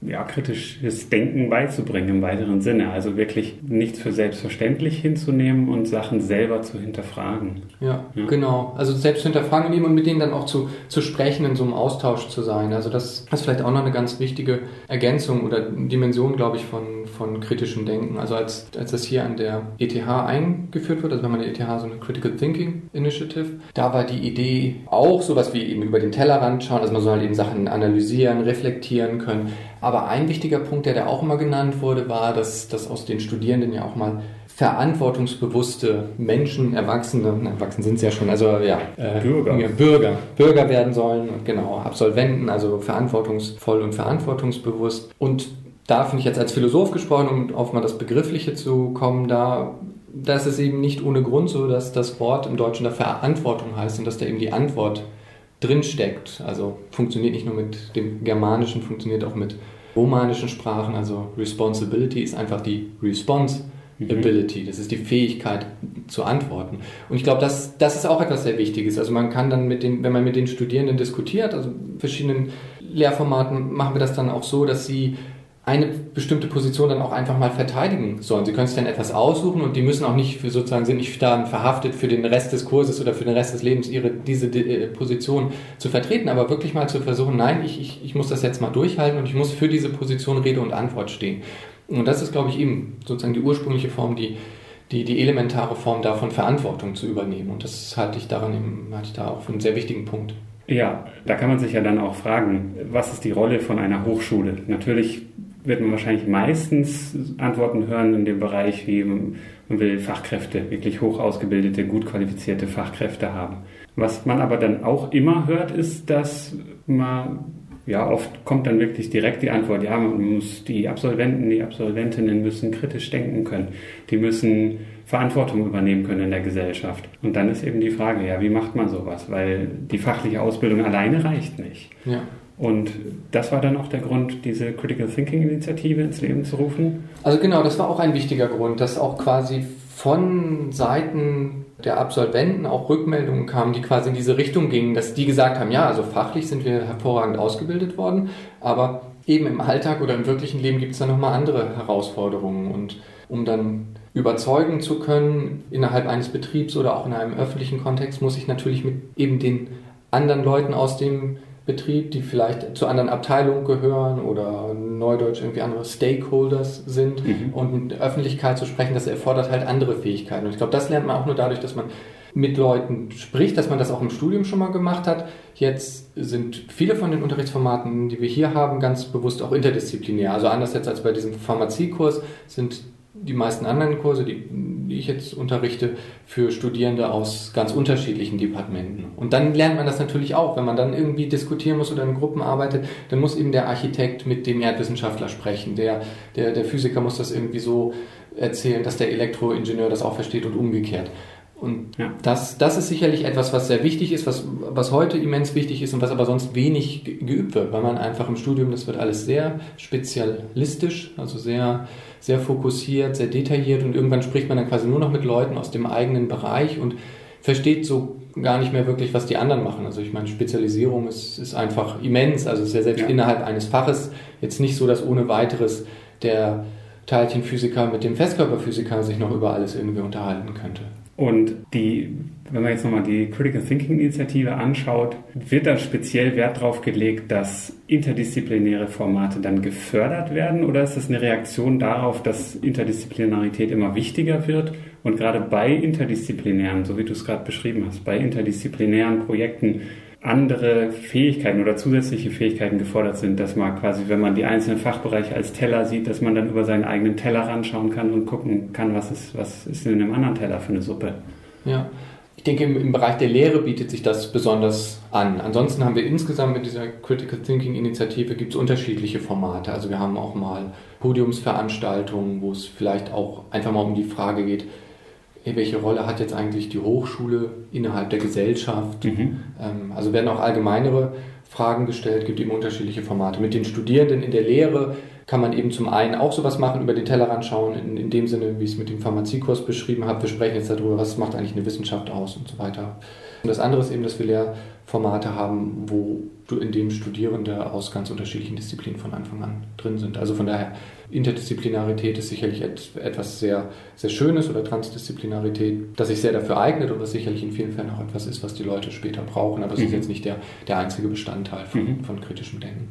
ja, kritisches Denken beizubringen im weiteren Sinne. Also wirklich nichts für selbstverständlich hinzunehmen und Sachen selber zu hinterfragen. Ja, ja. genau. Also selbst zu hinterfragen nehmen und mit denen dann auch zu, zu sprechen, in so einem Austausch zu sein. Also das ist vielleicht auch noch eine ganz wichtige Ergänzung oder Dimension, glaube ich, von, von kritischem Denken. Also als, als das hier an der ETH eingeführt wird, also wenn man der ETH so eine Critical Thinking Initiative, da war die Idee auch sowas wie eben über den Tellerrand schauen, also man soll halt eben Sachen analysieren, reflektieren können aber ein wichtiger Punkt, der da auch immer genannt wurde, war, dass, dass aus den Studierenden ja auch mal verantwortungsbewusste Menschen, Erwachsene, Erwachsene sind es ja schon, also ja, äh, Bürger. Ja, Bürger, Bürger werden sollen, genau, Absolventen, also verantwortungsvoll und verantwortungsbewusst. Und da finde ich jetzt als Philosoph gesprochen, um auf mal das Begriffliche zu kommen, da das ist eben nicht ohne Grund so, dass das Wort im Deutschen da Verantwortung heißt und dass da eben die Antwort drinsteckt. Also funktioniert nicht nur mit dem Germanischen, funktioniert auch mit romanischen Sprachen. Also Responsibility ist einfach die Responsibility. Das ist die Fähigkeit zu antworten. Und ich glaube, das, das ist auch etwas sehr Wichtiges. Also man kann dann mit den, wenn man mit den Studierenden diskutiert, also verschiedenen Lehrformaten, machen wir das dann auch so, dass sie eine bestimmte Position dann auch einfach mal verteidigen sollen. Sie können sich dann etwas aussuchen und die müssen auch nicht für sozusagen sind nicht dann verhaftet für den Rest des Kurses oder für den Rest des Lebens ihre diese äh, Position zu vertreten, aber wirklich mal zu versuchen, nein, ich, ich, ich muss das jetzt mal durchhalten und ich muss für diese Position Rede und Antwort stehen. Und das ist, glaube ich, eben sozusagen die ursprüngliche Form, die, die, die elementare Form davon, Verantwortung zu übernehmen. Und das halte ich daran halte ich da auch für einen sehr wichtigen Punkt. Ja, da kann man sich ja dann auch fragen, was ist die Rolle von einer Hochschule? Natürlich wird man wahrscheinlich meistens Antworten hören in dem Bereich, wie man will Fachkräfte, wirklich hoch ausgebildete, gut qualifizierte Fachkräfte haben. Was man aber dann auch immer hört, ist, dass man, ja, oft kommt dann wirklich direkt die Antwort, ja, man muss, die Absolventen, die Absolventinnen müssen kritisch denken können. Die müssen Verantwortung übernehmen können in der Gesellschaft. Und dann ist eben die Frage, ja, wie macht man sowas? Weil die fachliche Ausbildung alleine reicht nicht. Ja. Und das war dann auch der Grund, diese Critical Thinking Initiative ins Leben zu rufen? Also genau, das war auch ein wichtiger Grund, dass auch quasi von Seiten der Absolventen auch Rückmeldungen kamen, die quasi in diese Richtung gingen, dass die gesagt haben, ja, also fachlich sind wir hervorragend ausgebildet worden, aber eben im Alltag oder im wirklichen Leben gibt es da nochmal andere Herausforderungen. Und um dann überzeugen zu können innerhalb eines Betriebs oder auch in einem öffentlichen Kontext, muss ich natürlich mit eben den anderen Leuten aus dem Betrieb, die vielleicht zu anderen Abteilungen gehören oder neudeutsch irgendwie andere Stakeholders sind mhm. und in der Öffentlichkeit zu sprechen, das erfordert halt andere Fähigkeiten. Und ich glaube, das lernt man auch nur dadurch, dass man mit Leuten spricht, dass man das auch im Studium schon mal gemacht hat. Jetzt sind viele von den Unterrichtsformaten, die wir hier haben, ganz bewusst auch interdisziplinär. Also anders jetzt als bei diesem Pharmaziekurs sind die meisten anderen Kurse, die, die, ich jetzt unterrichte, für Studierende aus ganz unterschiedlichen Departementen. Und dann lernt man das natürlich auch. Wenn man dann irgendwie diskutieren muss oder in Gruppen arbeitet, dann muss eben der Architekt mit dem Erdwissenschaftler sprechen. Der, der, der Physiker muss das irgendwie so erzählen, dass der Elektroingenieur das auch versteht und umgekehrt. Und ja. das, das ist sicherlich etwas, was sehr wichtig ist, was, was heute immens wichtig ist und was aber sonst wenig geübt wird, weil man einfach im Studium, das wird alles sehr spezialistisch, also sehr sehr fokussiert, sehr detailliert und irgendwann spricht man dann quasi nur noch mit Leuten aus dem eigenen Bereich und versteht so gar nicht mehr wirklich, was die anderen machen. Also ich meine, Spezialisierung ist, ist einfach immens. Also es ist ja selbst ja. innerhalb eines Faches jetzt nicht so, dass ohne weiteres der Teilchenphysiker mit dem Festkörperphysiker sich noch über alles irgendwie unterhalten könnte. Und die, wenn man jetzt nochmal die Critical Thinking Initiative anschaut, wird da speziell Wert darauf gelegt, dass interdisziplinäre Formate dann gefördert werden? Oder ist das eine Reaktion darauf, dass Interdisziplinarität immer wichtiger wird? Und gerade bei interdisziplinären, so wie du es gerade beschrieben hast, bei interdisziplinären Projekten andere Fähigkeiten oder zusätzliche Fähigkeiten gefordert sind, dass man quasi, wenn man die einzelnen Fachbereiche als Teller sieht, dass man dann über seinen eigenen Teller ranschauen kann und gucken kann, was ist, was ist in einem anderen Teller für eine Suppe. Ja, ich denke, im, im Bereich der Lehre bietet sich das besonders an. Ansonsten haben wir insgesamt mit dieser Critical Thinking Initiative gibt es unterschiedliche Formate. Also wir haben auch mal Podiumsveranstaltungen, wo es vielleicht auch einfach mal um die Frage geht, welche Rolle hat jetzt eigentlich die Hochschule innerhalb der Gesellschaft? Mhm. Ähm, also werden auch allgemeinere Fragen gestellt, gibt eben unterschiedliche Formate. Mit den Studierenden in der Lehre kann man eben zum einen auch sowas machen, über den Tellerrand schauen, in, in dem Sinne, wie ich es mit dem Pharmaziekurs beschrieben habe. Wir sprechen jetzt darüber, was macht eigentlich eine Wissenschaft aus und so weiter. Und das andere ist eben, dass wir Lehrformate haben, wo in dem Studierende aus ganz unterschiedlichen Disziplinen von Anfang an drin sind. Also von daher, Interdisziplinarität ist sicherlich etwas sehr, sehr Schönes oder Transdisziplinarität, das sich sehr dafür eignet und was sicherlich in vielen Fällen auch etwas ist, was die Leute später brauchen. Aber es mhm. ist jetzt nicht der, der einzige Bestandteil von, mhm. von kritischem Denken.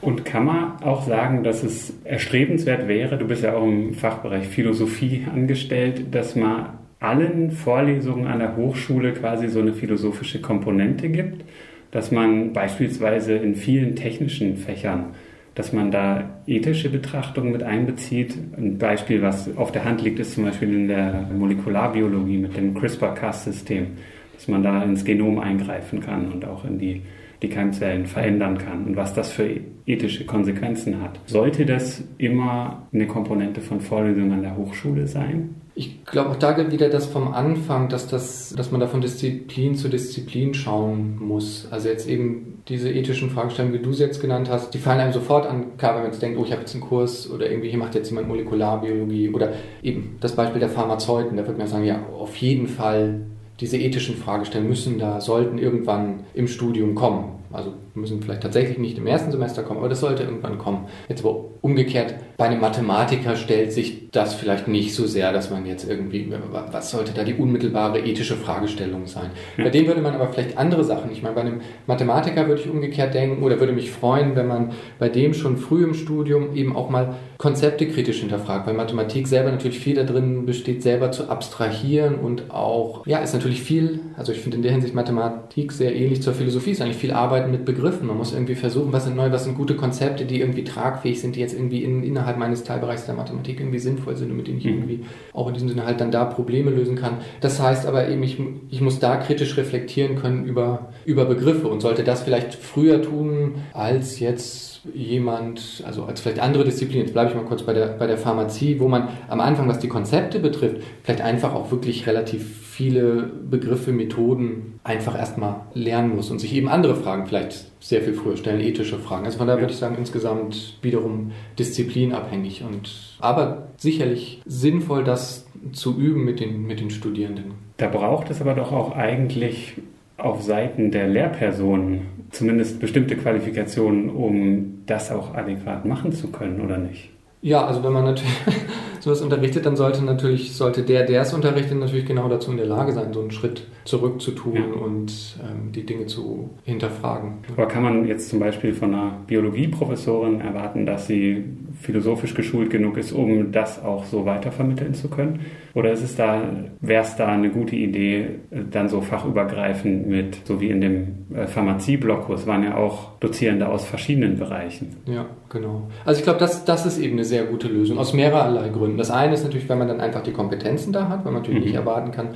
Und kann man auch sagen, dass es erstrebenswert wäre, du bist ja auch im Fachbereich Philosophie angestellt, dass man allen Vorlesungen an der Hochschule quasi so eine philosophische Komponente gibt, dass man beispielsweise in vielen technischen Fächern, dass man da ethische Betrachtungen mit einbezieht. Ein Beispiel, was auf der Hand liegt, ist zum Beispiel in der Molekularbiologie mit dem CRISPR-Cas-System, dass man da ins Genom eingreifen kann und auch in die, die Keimzellen verändern kann und was das für ethische Konsequenzen hat. Sollte das immer eine Komponente von Vorlesungen an der Hochschule sein? Ich glaube auch da gilt wieder das vom Anfang, dass, das, dass man da von Disziplin zu Disziplin schauen muss. Also jetzt eben diese ethischen Fragestellungen, wie du sie jetzt genannt hast, die fallen einem sofort an, klar, wenn man jetzt denkt, oh, ich habe jetzt einen Kurs oder irgendwie hier macht jetzt jemand Molekularbiologie oder eben das Beispiel der Pharmazeuten, da würde man sagen, ja, auf jeden Fall diese ethischen Fragestellungen müssen da, sollten irgendwann im Studium kommen. Also müssen vielleicht tatsächlich nicht im ersten Semester kommen, aber das sollte irgendwann kommen. Jetzt aber umgekehrt, bei einem Mathematiker stellt sich das vielleicht nicht so sehr, dass man jetzt irgendwie, was sollte da die unmittelbare ethische Fragestellung sein? Bei dem würde man aber vielleicht andere Sachen, ich meine, bei einem Mathematiker würde ich umgekehrt denken oder würde mich freuen, wenn man bei dem schon früh im Studium eben auch mal Konzepte kritisch hinterfragt, weil Mathematik selber natürlich viel da drin besteht, selber zu abstrahieren und auch, ja, ist natürlich viel, also ich finde in der Hinsicht Mathematik sehr ähnlich zur Philosophie, ist eigentlich viel Arbeiten mit Begriffen. Man muss irgendwie versuchen, was sind neu, was sind gute Konzepte, die irgendwie tragfähig sind, die jetzt irgendwie in, innerhalb meines Teilbereichs der Mathematik irgendwie sinnvoll sind und mit denen ich mhm. irgendwie auch in diesem Sinne halt dann da Probleme lösen kann. Das heißt aber eben, ich, ich muss da kritisch reflektieren können über, über Begriffe und sollte das vielleicht früher tun als jetzt jemand, also als vielleicht andere Disziplinen, jetzt bleibe ich mal kurz bei der, bei der Pharmazie, wo man am Anfang, was die Konzepte betrifft, vielleicht einfach auch wirklich relativ viele Begriffe, Methoden einfach erstmal lernen muss und sich eben andere Fragen vielleicht sehr viel früher stellen, ethische Fragen. Also von daher würde ich sagen, insgesamt wiederum disziplinabhängig und aber sicherlich sinnvoll, das zu üben mit den, mit den Studierenden. Da braucht es aber doch auch eigentlich auf Seiten der Lehrpersonen zumindest bestimmte Qualifikationen, um das auch adäquat machen zu können, oder nicht? Ja, also wenn man natürlich [laughs] sowas unterrichtet, dann sollte natürlich, sollte der, der es unterrichtet, natürlich genau dazu in der Lage sein, so einen Schritt zurück zu tun ja. und ähm, die Dinge zu hinterfragen. Aber kann man jetzt zum Beispiel von einer Biologieprofessorin erwarten, dass sie philosophisch geschult genug ist, um das auch so weitervermitteln zu können? Oder ist es da, wäre es da eine gute Idee, dann so fachübergreifend mit, so wie in dem äh, Pharmazie-Block, es waren ja auch Dozierende aus verschiedenen Bereichen. Ja, genau. Also ich glaube, das, das ist eben eine sehr gute Lösung, aus mehrerlei Gründen. Das eine ist natürlich, wenn man dann einfach die Kompetenzen da hat, weil man natürlich mhm. nicht erwarten kann,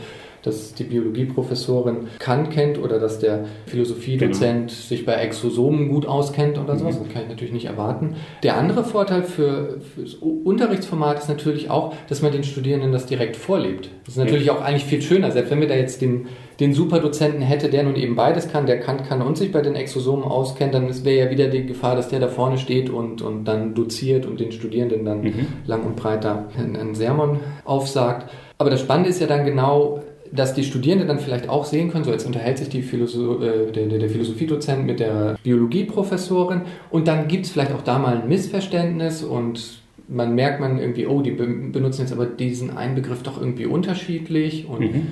dass die Biologieprofessorin Kant kennt oder dass der Philosophiedozent genau. sich bei Exosomen gut auskennt oder sowas. Mhm. Das kann ich natürlich nicht erwarten. Der andere Vorteil für, für das Unterrichtsformat ist natürlich auch, dass man den Studierenden das direkt vorlebt. Das ist natürlich ja. auch eigentlich viel schöner, selbst wenn wir da jetzt den den Superdozenten hätte, der nun eben beides kann, der Kant kann und sich bei den Exosomen auskennt, dann wäre ja wieder die Gefahr, dass der da vorne steht und, und dann doziert und den Studierenden dann mhm. lang und breit da einen Sermon aufsagt. Aber das Spannende ist ja dann genau, dass die Studierenden dann vielleicht auch sehen können, so jetzt unterhält sich Philosoph äh, der, der, Philosophiedozent mit der Biologieprofessorin und dann gibt es vielleicht auch da mal ein Missverständnis und man merkt man irgendwie, oh, die benutzen jetzt aber diesen einen Begriff doch irgendwie unterschiedlich und mhm.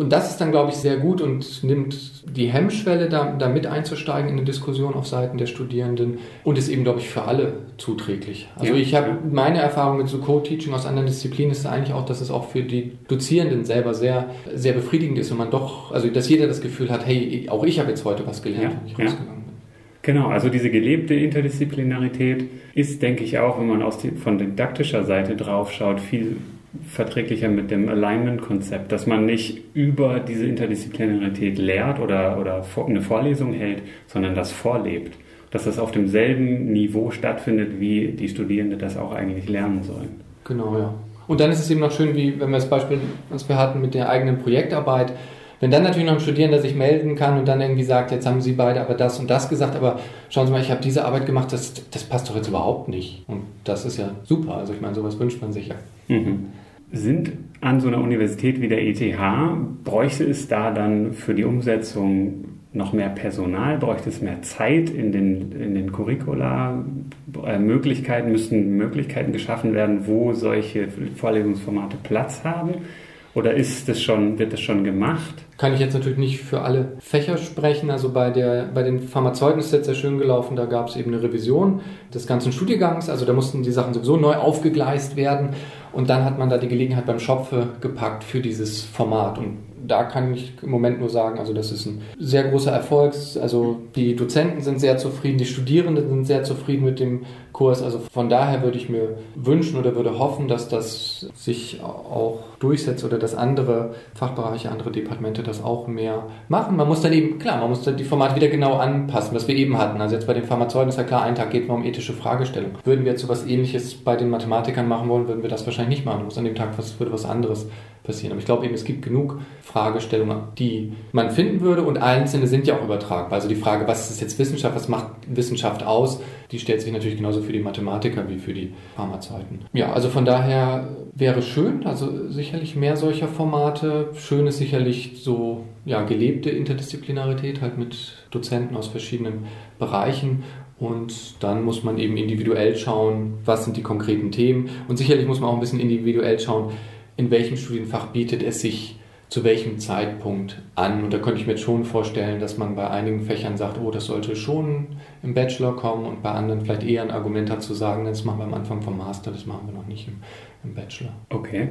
Und das ist dann, glaube ich, sehr gut und nimmt die Hemmschwelle, da, da mit einzusteigen in eine Diskussion auf Seiten der Studierenden und ist eben, glaube ich, für alle zuträglich. Also ja, ich habe ja. meine Erfahrung mit so Co-Teaching aus anderen Disziplinen ist eigentlich auch, dass es auch für die Dozierenden selber sehr, sehr befriedigend ist, wenn man doch, also dass jeder das Gefühl hat, hey, auch ich habe jetzt heute was gelernt, ja, wenn ich rausgegangen bin. Genau, also diese gelebte Interdisziplinarität ist, denke ich, auch, wenn man aus die, von didaktischer Seite drauf schaut, viel verträglicher mit dem Alignment-Konzept, dass man nicht über diese Interdisziplinarität lehrt oder, oder eine Vorlesung hält, sondern das vorlebt. Dass das auf demselben Niveau stattfindet, wie die Studierenden das auch eigentlich lernen sollen. Genau, ja. Und dann ist es eben noch schön, wie wenn wir das Beispiel, was wir hatten mit der eigenen Projektarbeit, wenn dann natürlich noch ein Studierender sich melden kann und dann irgendwie sagt, jetzt haben Sie beide aber das und das gesagt, aber schauen Sie mal, ich habe diese Arbeit gemacht, das, das passt doch jetzt überhaupt nicht. Und das ist ja super. Also ich meine, sowas wünscht man sich ja. Mhm sind an so einer Universität wie der ETH, bräuchte es da dann für die Umsetzung noch mehr Personal, bräuchte es mehr Zeit in den, in den Curricula, äh, Möglichkeiten, müssten Möglichkeiten geschaffen werden, wo solche Vorlesungsformate Platz haben? Oder ist das schon, wird das schon gemacht? Kann ich jetzt natürlich nicht für alle Fächer sprechen. Also bei, der, bei den Pharmazeuten ist jetzt sehr schön gelaufen. Da gab es eben eine Revision des ganzen Studiengangs. Also da mussten die Sachen sowieso neu aufgegleist werden. Und dann hat man da die Gelegenheit beim Schopfe gepackt für dieses Format. Und da kann ich im Moment nur sagen, also das ist ein sehr großer Erfolg. Also die Dozenten sind sehr zufrieden, die Studierenden sind sehr zufrieden mit dem Kurs. Also von daher würde ich mir wünschen oder würde hoffen, dass das sich auch durchsetzt oder dass andere Fachbereiche, andere Departemente das auch mehr machen. Man muss dann eben, klar, man muss dann die Formate wieder genau anpassen, was wir eben hatten. Also jetzt bei den Pharmazeuten ist ja klar, ein Tag geht es um ethische Fragestellungen. Würden wir jetzt so was ähnliches bei den Mathematikern machen wollen, würden wir das wahrscheinlich nicht machen. Muss an dem Tag was, würde was anderes passieren. Aber ich glaube eben, es gibt genug Fragestellungen, die man finden würde und einzelne sind ja auch übertragbar. Also die Frage, was ist jetzt Wissenschaft, was macht Wissenschaft aus, die stellt sich natürlich genauso für die Mathematiker wie für die Pharmazeuten. Ja, also von daher wäre schön, also sicherlich mehr solcher Formate. Schön ist sicherlich so ja, gelebte Interdisziplinarität, halt mit Dozenten aus verschiedenen Bereichen. Und dann muss man eben individuell schauen, was sind die konkreten Themen. Und sicherlich muss man auch ein bisschen individuell schauen, in welchem Studienfach bietet es sich zu welchem Zeitpunkt an. Und da könnte ich mir jetzt schon vorstellen, dass man bei einigen Fächern sagt, oh, das sollte schon im Bachelor kommen und bei anderen vielleicht eher ein Argument hat zu sagen, das machen wir am Anfang vom Master, das machen wir noch nicht im, im Bachelor. Okay.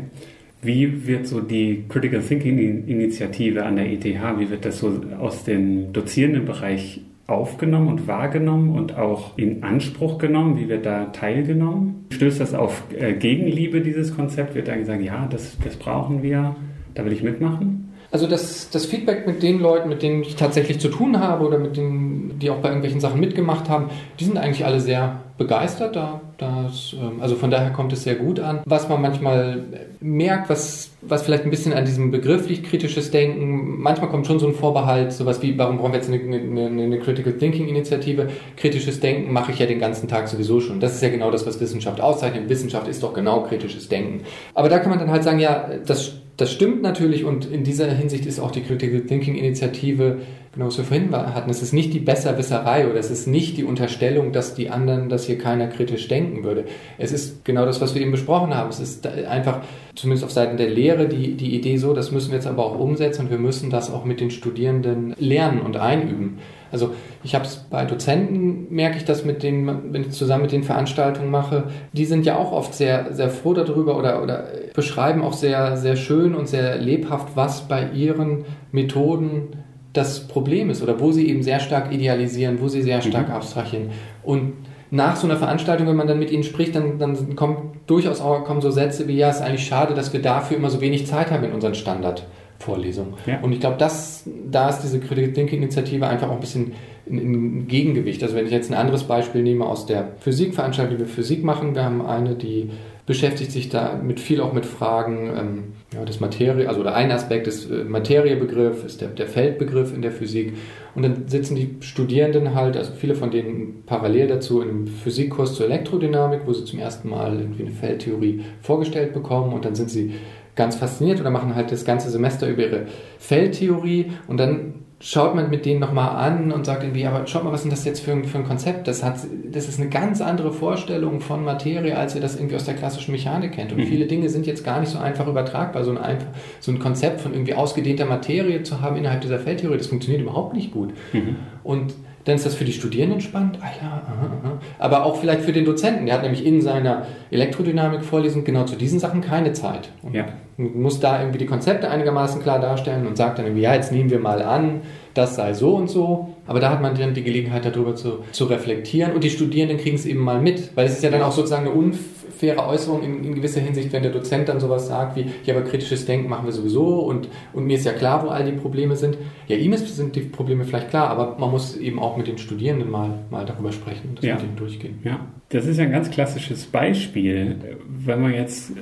Wie wird so die Critical Thinking Initiative an der ETH, wie wird das so aus dem Dozierendenbereich aufgenommen und wahrgenommen und auch in Anspruch genommen? Wie wird da teilgenommen? Stößt das auf äh, Gegenliebe, dieses Konzept? Wird da gesagt, ja, das, das brauchen wir? Da will ich mitmachen. Also das, das Feedback mit den Leuten, mit denen ich tatsächlich zu tun habe oder mit denen, die auch bei irgendwelchen Sachen mitgemacht haben, die sind eigentlich alle sehr begeistert. Da, das, ähm, also von daher kommt es sehr gut an. Was man manchmal merkt, was, was vielleicht ein bisschen an diesem Begriff liegt, kritisches Denken, manchmal kommt schon so ein Vorbehalt, sowas wie, warum brauchen wir jetzt eine, eine, eine Critical Thinking Initiative? Kritisches Denken mache ich ja den ganzen Tag sowieso schon. Das ist ja genau das, was Wissenschaft auszeichnet. Wissenschaft ist doch genau kritisches Denken. Aber da kann man dann halt sagen, ja, das das stimmt natürlich und in dieser Hinsicht ist auch die Critical Thinking Initiative, genau was wir vorhin hatten, es ist nicht die Besserwisserei oder es ist nicht die Unterstellung, dass die anderen, dass hier keiner kritisch denken würde. Es ist genau das, was wir eben besprochen haben. Es ist einfach, zumindest auf Seiten der Lehre, die, die Idee so, das müssen wir jetzt aber auch umsetzen und wir müssen das auch mit den Studierenden lernen und einüben. Also ich habe es bei Dozenten, merke ich das mit denen, wenn ich zusammen mit den Veranstaltungen mache, die sind ja auch oft sehr, sehr froh darüber oder, oder beschreiben auch sehr, sehr schön und sehr lebhaft, was bei ihren Methoden das Problem ist oder wo sie eben sehr stark idealisieren, wo sie sehr stark mhm. abstrahieren. Und nach so einer Veranstaltung, wenn man dann mit ihnen spricht, dann, dann kommt durchaus auch kommen so Sätze wie, ja, es ist eigentlich schade, dass wir dafür immer so wenig Zeit haben in unseren Standard. Vorlesung. Ja. Und ich glaube, da ist diese Critical Thinking Initiative einfach auch ein bisschen ein Gegengewicht. Also wenn ich jetzt ein anderes Beispiel nehme aus der Physikveranstaltung, die wir Physik machen, wir haben eine, die beschäftigt sich da mit viel auch mit Fragen ähm, ja, des Materie, also oder ein Aspekt des äh, Materiebegriff ist der, der Feldbegriff in der Physik. Und dann sitzen die Studierenden halt, also viele von denen parallel dazu in einem Physikkurs zur Elektrodynamik, wo sie zum ersten Mal irgendwie eine Feldtheorie vorgestellt bekommen und dann sind sie ganz fasziniert oder machen halt das ganze Semester über ihre Feldtheorie und dann schaut man mit denen nochmal an und sagt irgendwie, aber schaut mal, was ist denn das jetzt für ein, für ein Konzept? Das, hat, das ist eine ganz andere Vorstellung von Materie, als ihr das irgendwie aus der klassischen Mechanik kennt. Und mhm. viele Dinge sind jetzt gar nicht so einfach übertragbar. So ein, einfach, so ein Konzept von irgendwie ausgedehnter Materie zu haben innerhalb dieser Feldtheorie, das funktioniert überhaupt nicht gut. Mhm. Und dann ist das für die Studierenden spannend. Ah ja, aha, aha. Aber auch vielleicht für den Dozenten. Der hat nämlich in seiner Elektrodynamik-Vorlesung genau zu diesen Sachen keine Zeit. Und ja. Muss da irgendwie die Konzepte einigermaßen klar darstellen und sagt dann irgendwie, ja, jetzt nehmen wir mal an, das sei so und so. Aber da hat man dann die Gelegenheit, darüber zu, zu reflektieren. Und die Studierenden kriegen es eben mal mit. Weil es ist ja dann auch sozusagen eine unfaire Äußerung in, in, gewisser Hinsicht, wenn der Dozent dann sowas sagt wie, ja, aber kritisches Denken machen wir sowieso und, und mir ist ja klar, wo all die Probleme sind. Ja, ihm ist, sind die Probleme vielleicht klar, aber man muss eben auch mit den Studierenden mal, mal darüber sprechen und das ja. mit ihnen durchgehen. Ja, das ist ja ein ganz klassisches Beispiel. Wenn man jetzt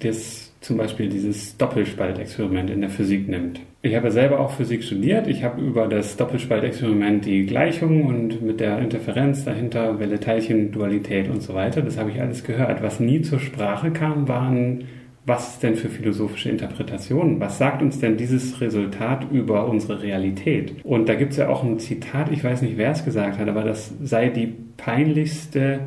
das zum Beispiel dieses Doppelspaltexperiment in der Physik nimmt. Ich habe selber auch Physik studiert. Ich habe über das Doppelspaltexperiment die Gleichung und mit der Interferenz dahinter, Welle, Teilchen, Dualität und so weiter, das habe ich alles gehört. Was nie zur Sprache kam, waren, was denn für philosophische Interpretationen? Was sagt uns denn dieses Resultat über unsere Realität? Und da gibt es ja auch ein Zitat, ich weiß nicht, wer es gesagt hat, aber das sei die peinlichste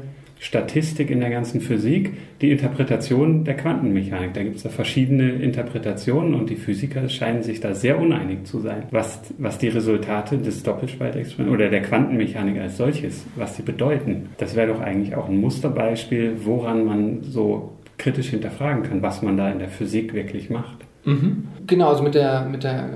Statistik in der ganzen Physik, die Interpretation der Quantenmechanik. Da gibt es ja verschiedene Interpretationen und die Physiker scheinen sich da sehr uneinig zu sein, was, was die Resultate des Doppelspaltexperiments oder der Quantenmechanik als solches, was sie bedeuten. Das wäre doch eigentlich auch ein Musterbeispiel, woran man so kritisch hinterfragen kann, was man da in der Physik wirklich macht. Mhm. Genau, also mit der, mit der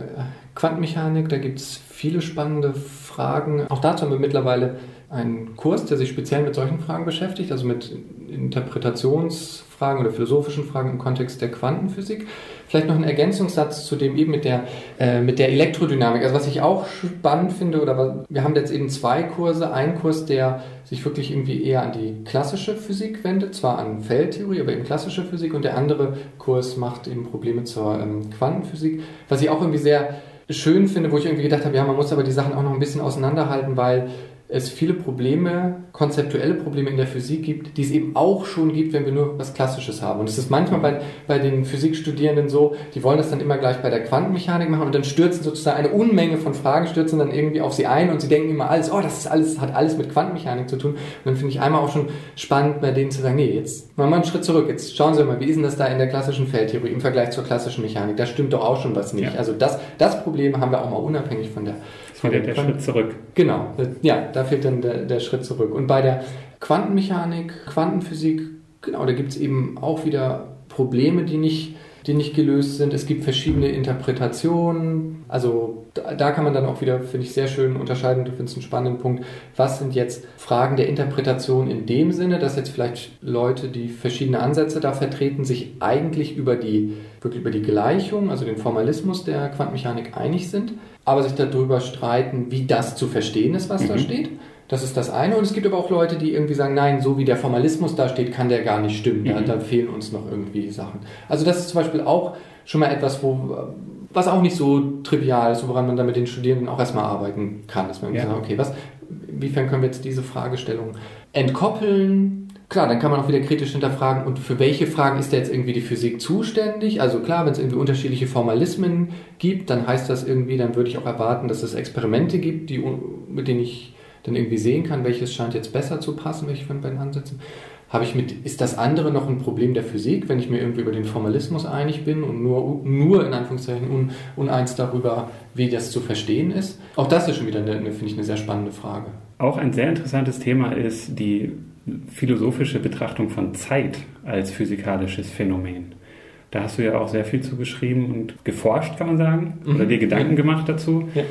Quantenmechanik, da gibt es viele spannende Fragen. Auch dazu haben wir mittlerweile einen Kurs, der sich speziell mit solchen Fragen beschäftigt, also mit Interpretationsfragen oder philosophischen Fragen im Kontext der Quantenphysik. Vielleicht noch ein Ergänzungssatz zu dem eben mit der, äh, mit der Elektrodynamik. Also was ich auch spannend finde, oder was, wir haben jetzt eben zwei Kurse. Ein Kurs, der sich wirklich irgendwie eher an die klassische Physik wendet, zwar an Feldtheorie, aber eben klassische Physik. Und der andere Kurs macht eben Probleme zur ähm, Quantenphysik. Was ich auch irgendwie sehr schön finde, wo ich irgendwie gedacht habe, ja, man muss aber die Sachen auch noch ein bisschen auseinanderhalten, weil es viele Probleme, konzeptuelle Probleme in der Physik gibt, die es eben auch schon gibt, wenn wir nur was Klassisches haben. Und es ist manchmal bei, bei den Physikstudierenden so, die wollen das dann immer gleich bei der Quantenmechanik machen und dann stürzen sozusagen eine Unmenge von Fragen, stürzen dann irgendwie auf sie ein und sie denken immer alles, oh, das ist alles, hat alles mit Quantenmechanik zu tun. Und dann finde ich einmal auch schon spannend, bei denen zu sagen, nee, jetzt machen wir einen Schritt zurück. Jetzt schauen Sie mal, wie ist denn das da in der klassischen Feldtheorie im Vergleich zur klassischen Mechanik? Da stimmt doch auch schon was nicht. Ja. Also das, das Problem haben wir auch mal unabhängig von der von der, der Schritt zurück. Genau, ja, da fehlt dann der, der Schritt zurück. Und bei der Quantenmechanik, Quantenphysik, genau, da gibt es eben auch wieder Probleme, die nicht, die nicht gelöst sind. Es gibt verschiedene Interpretationen. Also da, kann man dann auch wieder, finde ich, sehr schön unterscheiden. Du findest einen spannenden Punkt. Was sind jetzt Fragen der Interpretation in dem Sinne, dass jetzt vielleicht Leute, die verschiedene Ansätze da vertreten, sich eigentlich über die, wirklich über die Gleichung, also den Formalismus der Quantenmechanik einig sind, aber sich darüber streiten, wie das zu verstehen ist, was mhm. da steht. Das ist das eine. Und es gibt aber auch Leute, die irgendwie sagen, nein, so wie der Formalismus da steht, kann der gar nicht stimmen. Mhm. Da, da, fehlen uns noch irgendwie Sachen. Also das ist zum Beispiel auch schon mal etwas, wo, was auch nicht so trivial ist, woran man dann mit den Studierenden auch erstmal arbeiten kann. Dass man ja. sagt, okay, was, inwiefern können wir jetzt diese Fragestellung entkoppeln? Klar, dann kann man auch wieder kritisch hinterfragen, und für welche Fragen ist da jetzt irgendwie die Physik zuständig? Also klar, wenn es irgendwie unterschiedliche Formalismen gibt, dann heißt das irgendwie, dann würde ich auch erwarten, dass es Experimente gibt, die, mit denen ich dann irgendwie sehen kann, welches scheint jetzt besser zu passen, welche von beiden Ansätzen. Habe ich mit, ist das andere noch ein Problem der Physik, wenn ich mir irgendwie über den Formalismus einig bin und nur, nur in Anführungszeichen un, uneins darüber, wie das zu verstehen ist? Auch das ist schon wieder, eine, finde ich, eine sehr spannende Frage. Auch ein sehr interessantes Thema ist die philosophische Betrachtung von Zeit als physikalisches Phänomen. Da hast du ja auch sehr viel zu geschrieben und geforscht, kann man sagen, mhm. oder dir Gedanken gemacht dazu, ja.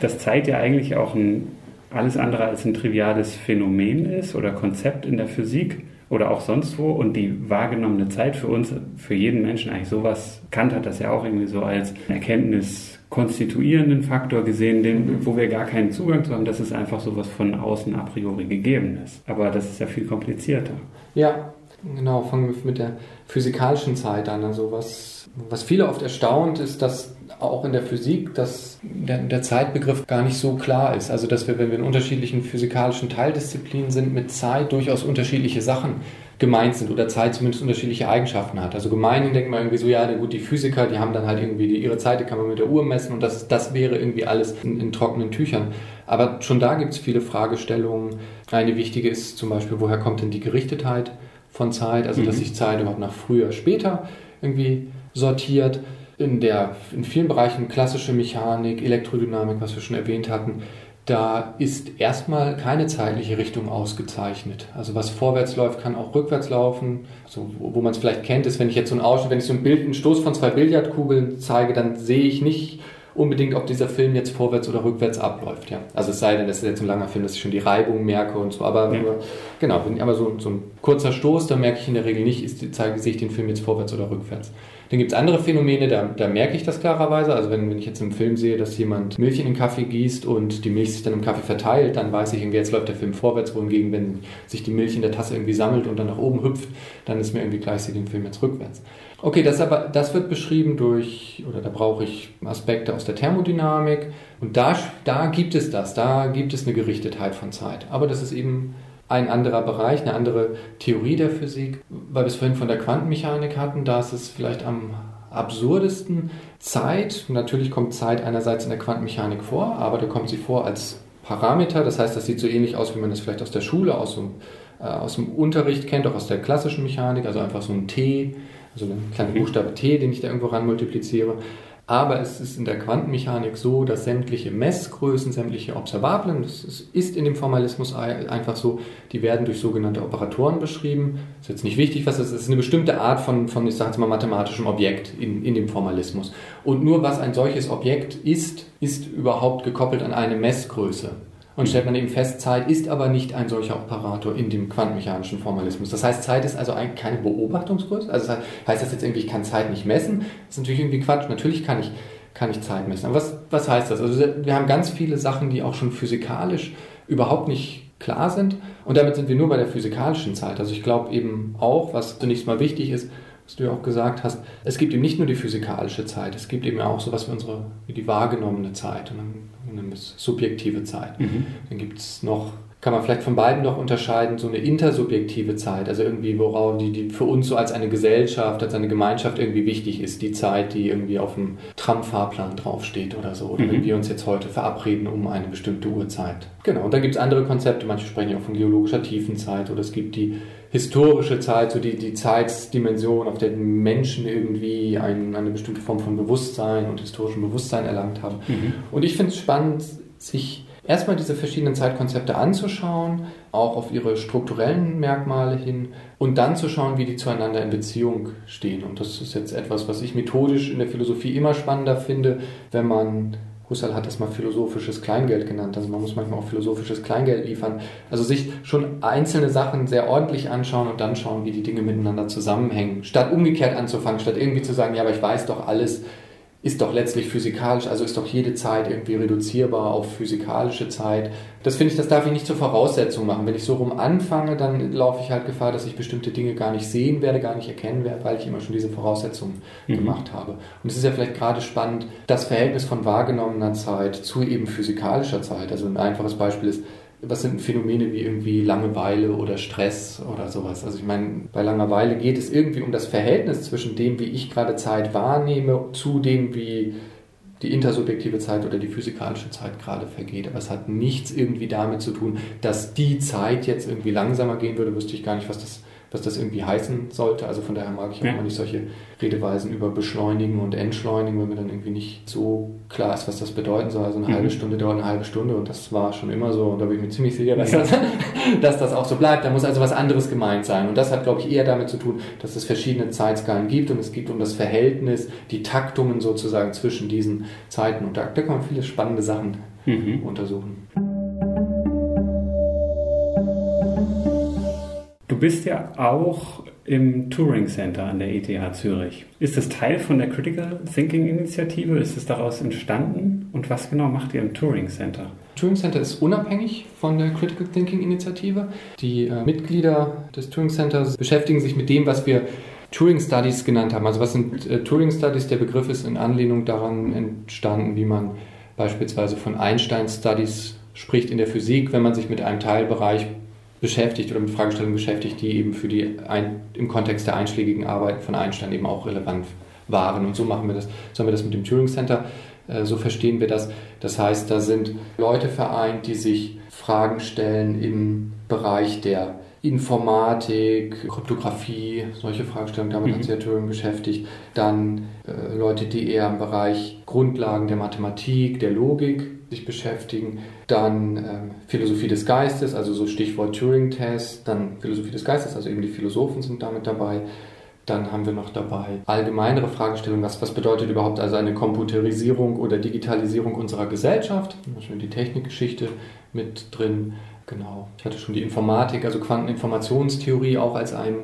dass Zeit ja eigentlich auch ein alles andere als ein triviales Phänomen ist oder Konzept in der Physik oder auch sonst wo und die wahrgenommene Zeit für uns, für jeden Menschen eigentlich sowas, Kant hat das ja auch irgendwie so als Erkenntnis konstituierenden Faktor gesehen, den, wo wir gar keinen Zugang zu haben, dass es einfach sowas von außen a priori gegeben ist. Aber das ist ja viel komplizierter. Ja, genau, fangen wir mit der physikalischen Zeit an. Also was, was viele oft erstaunt ist, dass auch in der Physik, dass der, der, Zeitbegriff gar nicht so klar ist. Also dass wir, wenn wir in unterschiedlichen physikalischen Teildisziplinen sind, mit Zeit durchaus unterschiedliche Sachen gemeint sind oder Zeit zumindest unterschiedliche Eigenschaften hat. Also gemeinhin denkt man irgendwie so, ja, gut, die Physiker, die haben dann halt irgendwie die, ihre Zeit, die kann man mit der Uhr messen und das, das wäre irgendwie alles in, in trockenen Tüchern. Aber schon da gibt es viele Fragestellungen. Eine wichtige ist zum Beispiel, woher kommt denn die Gerichtetheit von Zeit? Also, mhm. dass sich Zeit überhaupt nach früher, später irgendwie sortiert in, der, in vielen Bereichen klassische Mechanik, Elektrodynamik, was wir schon erwähnt hatten, da ist erstmal keine zeitliche Richtung ausgezeichnet. Also was vorwärts läuft, kann auch rückwärts laufen. Also wo, wo man es vielleicht kennt, ist, wenn ich jetzt so einen Ausschnitt, wenn ich so ein Bild, einen Stoß von zwei Billardkugeln zeige, dann sehe ich nicht unbedingt, ob dieser Film jetzt vorwärts oder rückwärts abläuft. Ja. Also es sei denn, das ist jetzt ein langer Film, dass ich schon die Reibung merke und so. Aber ja. genau, aber so, so ein kurzer Stoß, da merke ich in der Regel nicht, ist, zeige, sehe ich den Film jetzt vorwärts oder rückwärts. Dann gibt es andere Phänomene, da, da, merke ich das klarerweise. Also wenn, wenn ich jetzt im Film sehe, dass jemand Milch in den Kaffee gießt und die Milch sich dann im Kaffee verteilt, dann weiß ich irgendwie, jetzt läuft der Film vorwärts, wohingegen, wenn sich die Milch in der Tasse irgendwie sammelt und dann nach oben hüpft, dann ist mir irgendwie gleich, den Film jetzt rückwärts. Okay, das, aber, das wird beschrieben durch, oder da brauche ich Aspekte aus der Thermodynamik und da, da gibt es das, da gibt es eine Gerichtetheit von Zeit. Aber das ist eben ein anderer Bereich, eine andere Theorie der Physik, weil wir es vorhin von der Quantenmechanik hatten, da ist es vielleicht am absurdesten Zeit. Natürlich kommt Zeit einerseits in der Quantenmechanik vor, aber da kommt sie vor als Parameter. Das heißt, das sieht so ähnlich aus, wie man das vielleicht aus der Schule, aus dem, äh, aus dem Unterricht kennt, auch aus der klassischen Mechanik, also einfach so ein T, also ein kleiner Buchstabe T, den ich da irgendwo ran multipliziere. Aber es ist in der Quantenmechanik so, dass sämtliche Messgrößen, sämtliche Observablen, das ist in dem Formalismus einfach so, die werden durch sogenannte Operatoren beschrieben. Das ist jetzt nicht wichtig, was das ist. Es ist eine bestimmte Art von, von ich sage jetzt mal, mathematischem Objekt in, in dem Formalismus. Und nur was ein solches Objekt ist, ist überhaupt gekoppelt an eine Messgröße. Und stellt man eben fest, Zeit ist aber nicht ein solcher Operator in dem quantenmechanischen Formalismus. Das heißt, Zeit ist also eigentlich keine Beobachtungsgröße. Also heißt das jetzt irgendwie, ich kann Zeit nicht messen? Das ist natürlich irgendwie Quatsch. Natürlich kann ich, kann ich Zeit messen. Aber was, was heißt das? Also wir haben ganz viele Sachen, die auch schon physikalisch überhaupt nicht klar sind. Und damit sind wir nur bei der physikalischen Zeit. Also ich glaube eben auch, was zunächst mal wichtig ist, was du ja auch gesagt hast, es gibt eben nicht nur die physikalische Zeit, es gibt eben auch sowas wie unsere, wie die wahrgenommene Zeit und dann, dann subjektive Zeit. Mhm. Dann gibt es noch kann man vielleicht von beiden noch unterscheiden, so eine intersubjektive Zeit, also irgendwie, worauf die, die für uns so als eine Gesellschaft, als eine Gemeinschaft irgendwie wichtig ist, die Zeit, die irgendwie auf dem Tramfahrplan draufsteht oder so, oder mhm. wenn wir uns jetzt heute verabreden um eine bestimmte Uhrzeit. Genau, und dann gibt es andere Konzepte, manche sprechen ja auch von geologischer Tiefenzeit oder es gibt die historische Zeit, so die, die Zeitsdimension, auf der Menschen irgendwie ein, eine bestimmte Form von Bewusstsein und historischem Bewusstsein erlangt haben. Mhm. Und ich finde es spannend, sich erstmal diese verschiedenen Zeitkonzepte anzuschauen, auch auf ihre strukturellen Merkmale hin und dann zu schauen, wie die zueinander in Beziehung stehen. Und das ist jetzt etwas, was ich methodisch in der Philosophie immer spannender finde, wenn man Husserl hat das mal philosophisches Kleingeld genannt. Also man muss manchmal auch philosophisches Kleingeld liefern. Also sich schon einzelne Sachen sehr ordentlich anschauen und dann schauen, wie die Dinge miteinander zusammenhängen. Statt umgekehrt anzufangen, statt irgendwie zu sagen, ja, aber ich weiß doch alles, ist doch letztlich physikalisch, also ist doch jede Zeit irgendwie reduzierbar auf physikalische Zeit. Das finde ich, das darf ich nicht zur Voraussetzung machen. Wenn ich so rum anfange, dann laufe ich halt Gefahr, dass ich bestimmte Dinge gar nicht sehen werde, gar nicht erkennen werde, weil ich immer schon diese Voraussetzungen mhm. gemacht habe. Und es ist ja vielleicht gerade spannend, das Verhältnis von wahrgenommener Zeit zu eben physikalischer Zeit. Also ein einfaches Beispiel ist, was sind Phänomene wie irgendwie Langeweile oder Stress oder sowas? Also ich meine, bei Langeweile geht es irgendwie um das Verhältnis zwischen dem, wie ich gerade Zeit wahrnehme, zu dem, wie die intersubjektive Zeit oder die physikalische Zeit gerade vergeht. Aber es hat nichts irgendwie damit zu tun, dass die Zeit jetzt irgendwie langsamer gehen würde, wüsste ich gar nicht, was das was das irgendwie heißen sollte. Also von daher mag ich ja. auch immer nicht solche Redeweisen über Beschleunigen und Entschleunigen, wenn mir dann irgendwie nicht so klar ist, was das bedeuten soll. Also eine mhm. halbe Stunde dauert eine halbe Stunde und das war schon immer so und da bin ich mir ziemlich sicher, dass, ja. das, [laughs] dass das auch so bleibt. Da muss also was anderes gemeint sein. Und das hat, glaube ich, eher damit zu tun, dass es verschiedene Zeitskalen gibt und es geht um das Verhältnis, die Taktungen sozusagen zwischen diesen Zeiten. Und da, da kann man viele spannende Sachen mhm. untersuchen. Du bist ja auch im Turing Center an der ETH Zürich. Ist das Teil von der Critical Thinking Initiative? Ist es daraus entstanden? Und was genau macht ihr im Turing Center? Turing Center ist unabhängig von der Critical Thinking Initiative. Die äh, Mitglieder des Turing Centers beschäftigen sich mit dem, was wir Turing Studies genannt haben. Also was sind äh, Turing Studies? Der Begriff ist in Anlehnung daran entstanden, wie man beispielsweise von Einstein Studies spricht in der Physik, wenn man sich mit einem Teilbereich beschäftigt oder mit Fragestellungen beschäftigt, die eben für die ein, im Kontext der einschlägigen Arbeiten von Einstein eben auch relevant waren. Und so machen wir das, so haben wir das mit dem Turing Center, äh, so verstehen wir das. Das heißt, da sind Leute vereint, die sich Fragen stellen im Bereich der Informatik, Kryptographie, solche Fragestellungen, damit mhm. hat sich ja Turing beschäftigt. Dann äh, Leute, die eher im Bereich Grundlagen der Mathematik, der Logik sich beschäftigen. Dann ähm, Philosophie des Geistes, also so Stichwort Turing-Test. Dann Philosophie des Geistes, also eben die Philosophen sind damit dabei. Dann haben wir noch dabei allgemeinere Fragestellungen, was, was bedeutet überhaupt also eine Computerisierung oder Digitalisierung unserer Gesellschaft. Schon die Technikgeschichte mit drin. Genau. Ich hatte schon die Informatik, also Quanteninformationstheorie auch als ein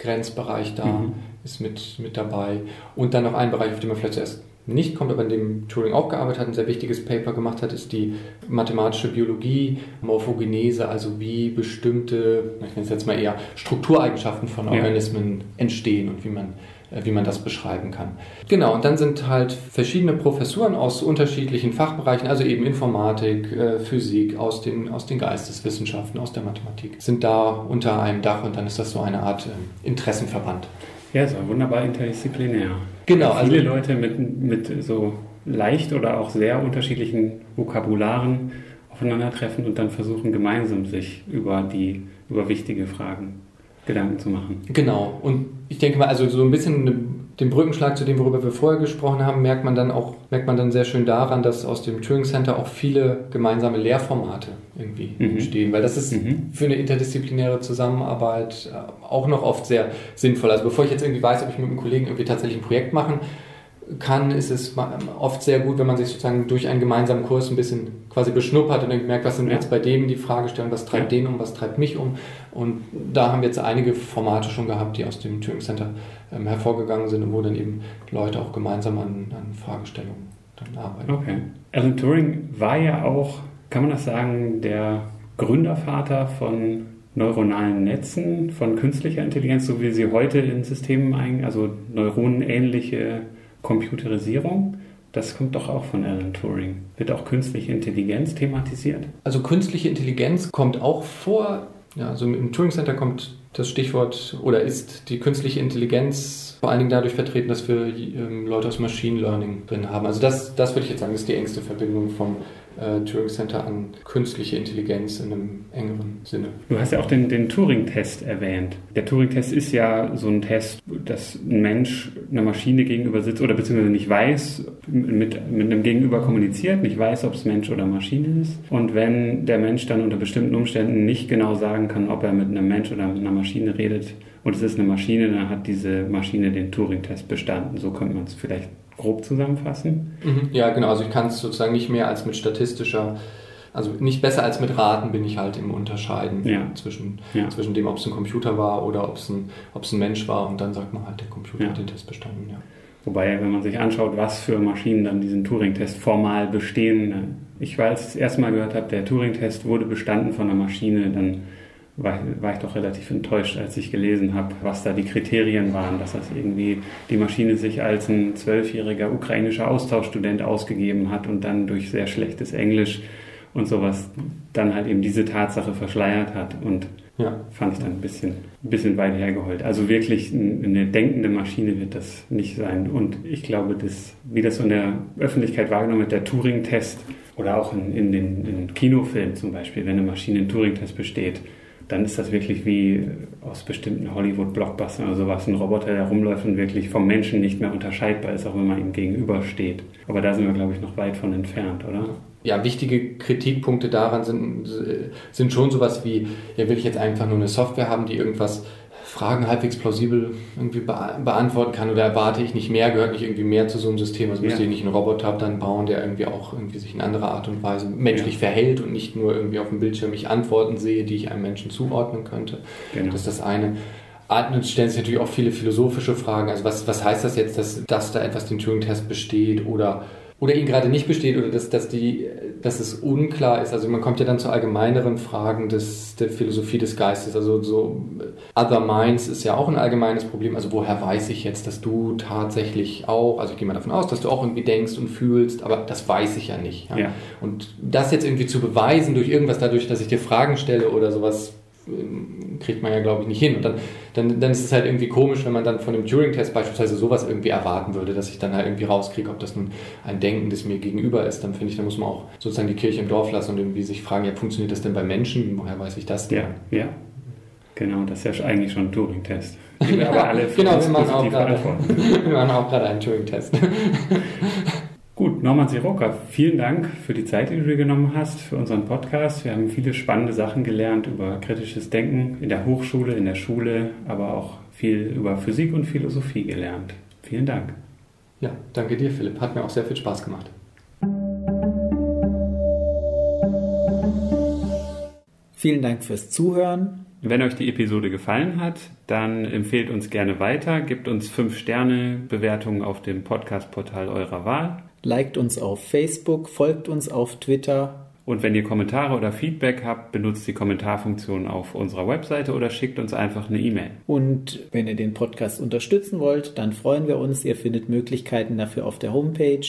Grenzbereich da mhm. ist mit, mit dabei. Und dann noch ein Bereich, auf den man vielleicht zuerst nicht kommt, aber in dem Turing auch gearbeitet hat, ein sehr wichtiges Paper gemacht hat, ist die mathematische Biologie, Morphogenese, also wie bestimmte, ich nenne es jetzt mal eher Struktureigenschaften von Organismen ja. entstehen und wie man, äh, wie man das beschreiben kann. Genau, und dann sind halt verschiedene Professuren aus unterschiedlichen Fachbereichen, also eben Informatik, äh, Physik, aus den, aus den Geisteswissenschaften, aus der Mathematik, sind da unter einem Dach und dann ist das so eine Art äh, Interessenverband. Ja, so wunderbar interdisziplinär. Genau. Viele also, Leute mit, mit so leicht oder auch sehr unterschiedlichen Vokabularen aufeinandertreffen und dann versuchen gemeinsam sich über die über wichtige Fragen Gedanken zu machen. Genau. Und ich denke mal, also so ein bisschen den Brückenschlag zu dem, worüber wir vorher gesprochen haben, merkt man dann auch, merkt man dann sehr schön daran, dass aus dem Turing Center auch viele gemeinsame Lehrformate irgendwie mhm. entstehen, weil das ist mhm. für eine interdisziplinäre Zusammenarbeit äh, auch noch oft sehr sinnvoll. Also bevor ich jetzt irgendwie weiß, ob ich mit einem Kollegen irgendwie tatsächlich ein Projekt machen kann, ist es oft sehr gut, wenn man sich sozusagen durch einen gemeinsamen Kurs ein bisschen quasi beschnuppert und dann merkt, was sind ja. jetzt bei dem die Fragestellungen, was treibt ja. den um, was treibt mich um. Und da haben wir jetzt einige Formate schon gehabt, die aus dem Turing Center ähm, hervorgegangen sind und wo dann eben Leute auch gemeinsam an, an Fragestellungen dann arbeiten. Okay. Alan Turing war ja auch, kann man das sagen, der Gründervater von neuronalen Netzen von künstlicher Intelligenz, so wie sie heute in Systemen ein, also neuronenähnliche Computerisierung. Das kommt doch auch von Alan Turing. Wird auch künstliche Intelligenz thematisiert? Also künstliche Intelligenz kommt auch vor. Ja, also im Turing Center kommt das Stichwort oder ist die künstliche Intelligenz vor allen Dingen dadurch vertreten, dass wir ähm, Leute aus Machine Learning drin haben. Also das, das würde ich jetzt sagen, ist die engste Verbindung vom äh, Turing Center an künstliche Intelligenz in einem engeren Sinne. Du hast ja auch den, den Turing-Test erwähnt. Der Turing-Test ist ja so ein Test, dass ein Mensch einer Maschine gegenüber sitzt oder beziehungsweise nicht weiß, mit, mit einem Gegenüber kommuniziert, nicht weiß, ob es Mensch oder Maschine ist. Und wenn der Mensch dann unter bestimmten Umständen nicht genau sagen kann, ob er mit einem Mensch oder mit einer Maschine redet, und es ist eine Maschine, dann hat diese Maschine den Turing-Test bestanden. So könnte man es vielleicht grob zusammenfassen? Mhm. Ja, genau. Also ich kann es sozusagen nicht mehr als mit statistischer, also nicht besser als mit Raten bin ich halt im Unterscheiden ja. Zwischen, ja. zwischen dem, ob es ein Computer war oder ob es ein, ein Mensch war und dann sagt man halt, der Computer ja. hat den Test bestanden. Ja. Wobei, wenn man sich anschaut, was für Maschinen dann diesen Turing-Test formal bestehen, ich weiß, das erste Mal gehört habe, der Turing-Test wurde bestanden von einer Maschine, dann war, war ich doch relativ enttäuscht, als ich gelesen habe, was da die Kriterien waren, dass das irgendwie die Maschine sich als ein zwölfjähriger ukrainischer Austauschstudent ausgegeben hat und dann durch sehr schlechtes Englisch und sowas dann halt eben diese Tatsache verschleiert hat und ja. fand ich dann ein bisschen, ein bisschen weit hergeholt. Also wirklich eine denkende Maschine wird das nicht sein. Und ich glaube, dass, wie das so in der Öffentlichkeit wahrgenommen wird, der Turing-Test oder auch in, in den in Kinofilmen zum Beispiel, wenn eine Maschine einen Turing-Test besteht, dann ist das wirklich wie aus bestimmten Hollywood-Blockbustern oder sowas, ein Roboter, der rumläuft und wirklich vom Menschen nicht mehr unterscheidbar ist, auch wenn man ihm gegenübersteht. Aber da sind wir, glaube ich, noch weit von entfernt, oder? Ja, wichtige Kritikpunkte daran sind, sind schon sowas wie, ja, will ich jetzt einfach nur eine Software haben, die irgendwas Fragen halbwegs plausibel irgendwie beantworten kann oder erwarte ich nicht mehr, gehört nicht irgendwie mehr zu so einem System, also müsste ja. ich nicht einen Roboter dann bauen, der irgendwie auch irgendwie sich in anderer Art und Weise menschlich ja. verhält und nicht nur irgendwie auf dem Bildschirm ich Antworten sehe, die ich einem Menschen zuordnen könnte. Genau. Das ist das eine. Atmen stellen sich natürlich auch viele philosophische Fragen. Also was, was heißt das jetzt, dass, dass da etwas den Turing-Test besteht oder oder ihn gerade nicht besteht oder dass, dass, die, dass es unklar ist. Also man kommt ja dann zu allgemeineren Fragen des, der Philosophie des Geistes. Also so Other Minds ist ja auch ein allgemeines Problem. Also woher weiß ich jetzt, dass du tatsächlich auch, also ich gehe mal davon aus, dass du auch irgendwie denkst und fühlst, aber das weiß ich ja nicht. Ja? Ja. Und das jetzt irgendwie zu beweisen durch irgendwas, dadurch, dass ich dir Fragen stelle oder sowas, kriegt man ja, glaube ich, nicht hin. Und dann, dann, dann ist es halt irgendwie komisch, wenn man dann von dem Turing-Test beispielsweise sowas irgendwie erwarten würde, dass ich dann halt irgendwie rauskriege, ob das nun ein Denken, das mir gegenüber ist. Dann finde ich, da muss man auch sozusagen die Kirche im Dorf lassen und irgendwie sich fragen, ja, funktioniert das denn bei Menschen? Woher weiß ich das denn? Ja, ja. Genau, das ist ja eigentlich schon ein Turing-Test. [laughs] aber alle genau, [laughs] wir machen auch gerade einen Turing-Test. [laughs] Gut, Norman Siroka, vielen Dank für die Zeit, die du dir genommen hast für unseren Podcast. Wir haben viele spannende Sachen gelernt über kritisches Denken in der Hochschule, in der Schule, aber auch viel über Physik und Philosophie gelernt. Vielen Dank. Ja, danke dir, Philipp. Hat mir auch sehr viel Spaß gemacht. Vielen Dank fürs Zuhören. Wenn euch die Episode gefallen hat, dann empfehlt uns gerne weiter, gebt uns 5 Sterne Bewertungen auf dem Podcast-Portal eurer Wahl liked uns auf Facebook, folgt uns auf Twitter. Und wenn ihr Kommentare oder Feedback habt, benutzt die Kommentarfunktion auf unserer Webseite oder schickt uns einfach eine E-Mail. Und wenn ihr den Podcast unterstützen wollt, dann freuen wir uns. Ihr findet Möglichkeiten dafür auf der Homepage.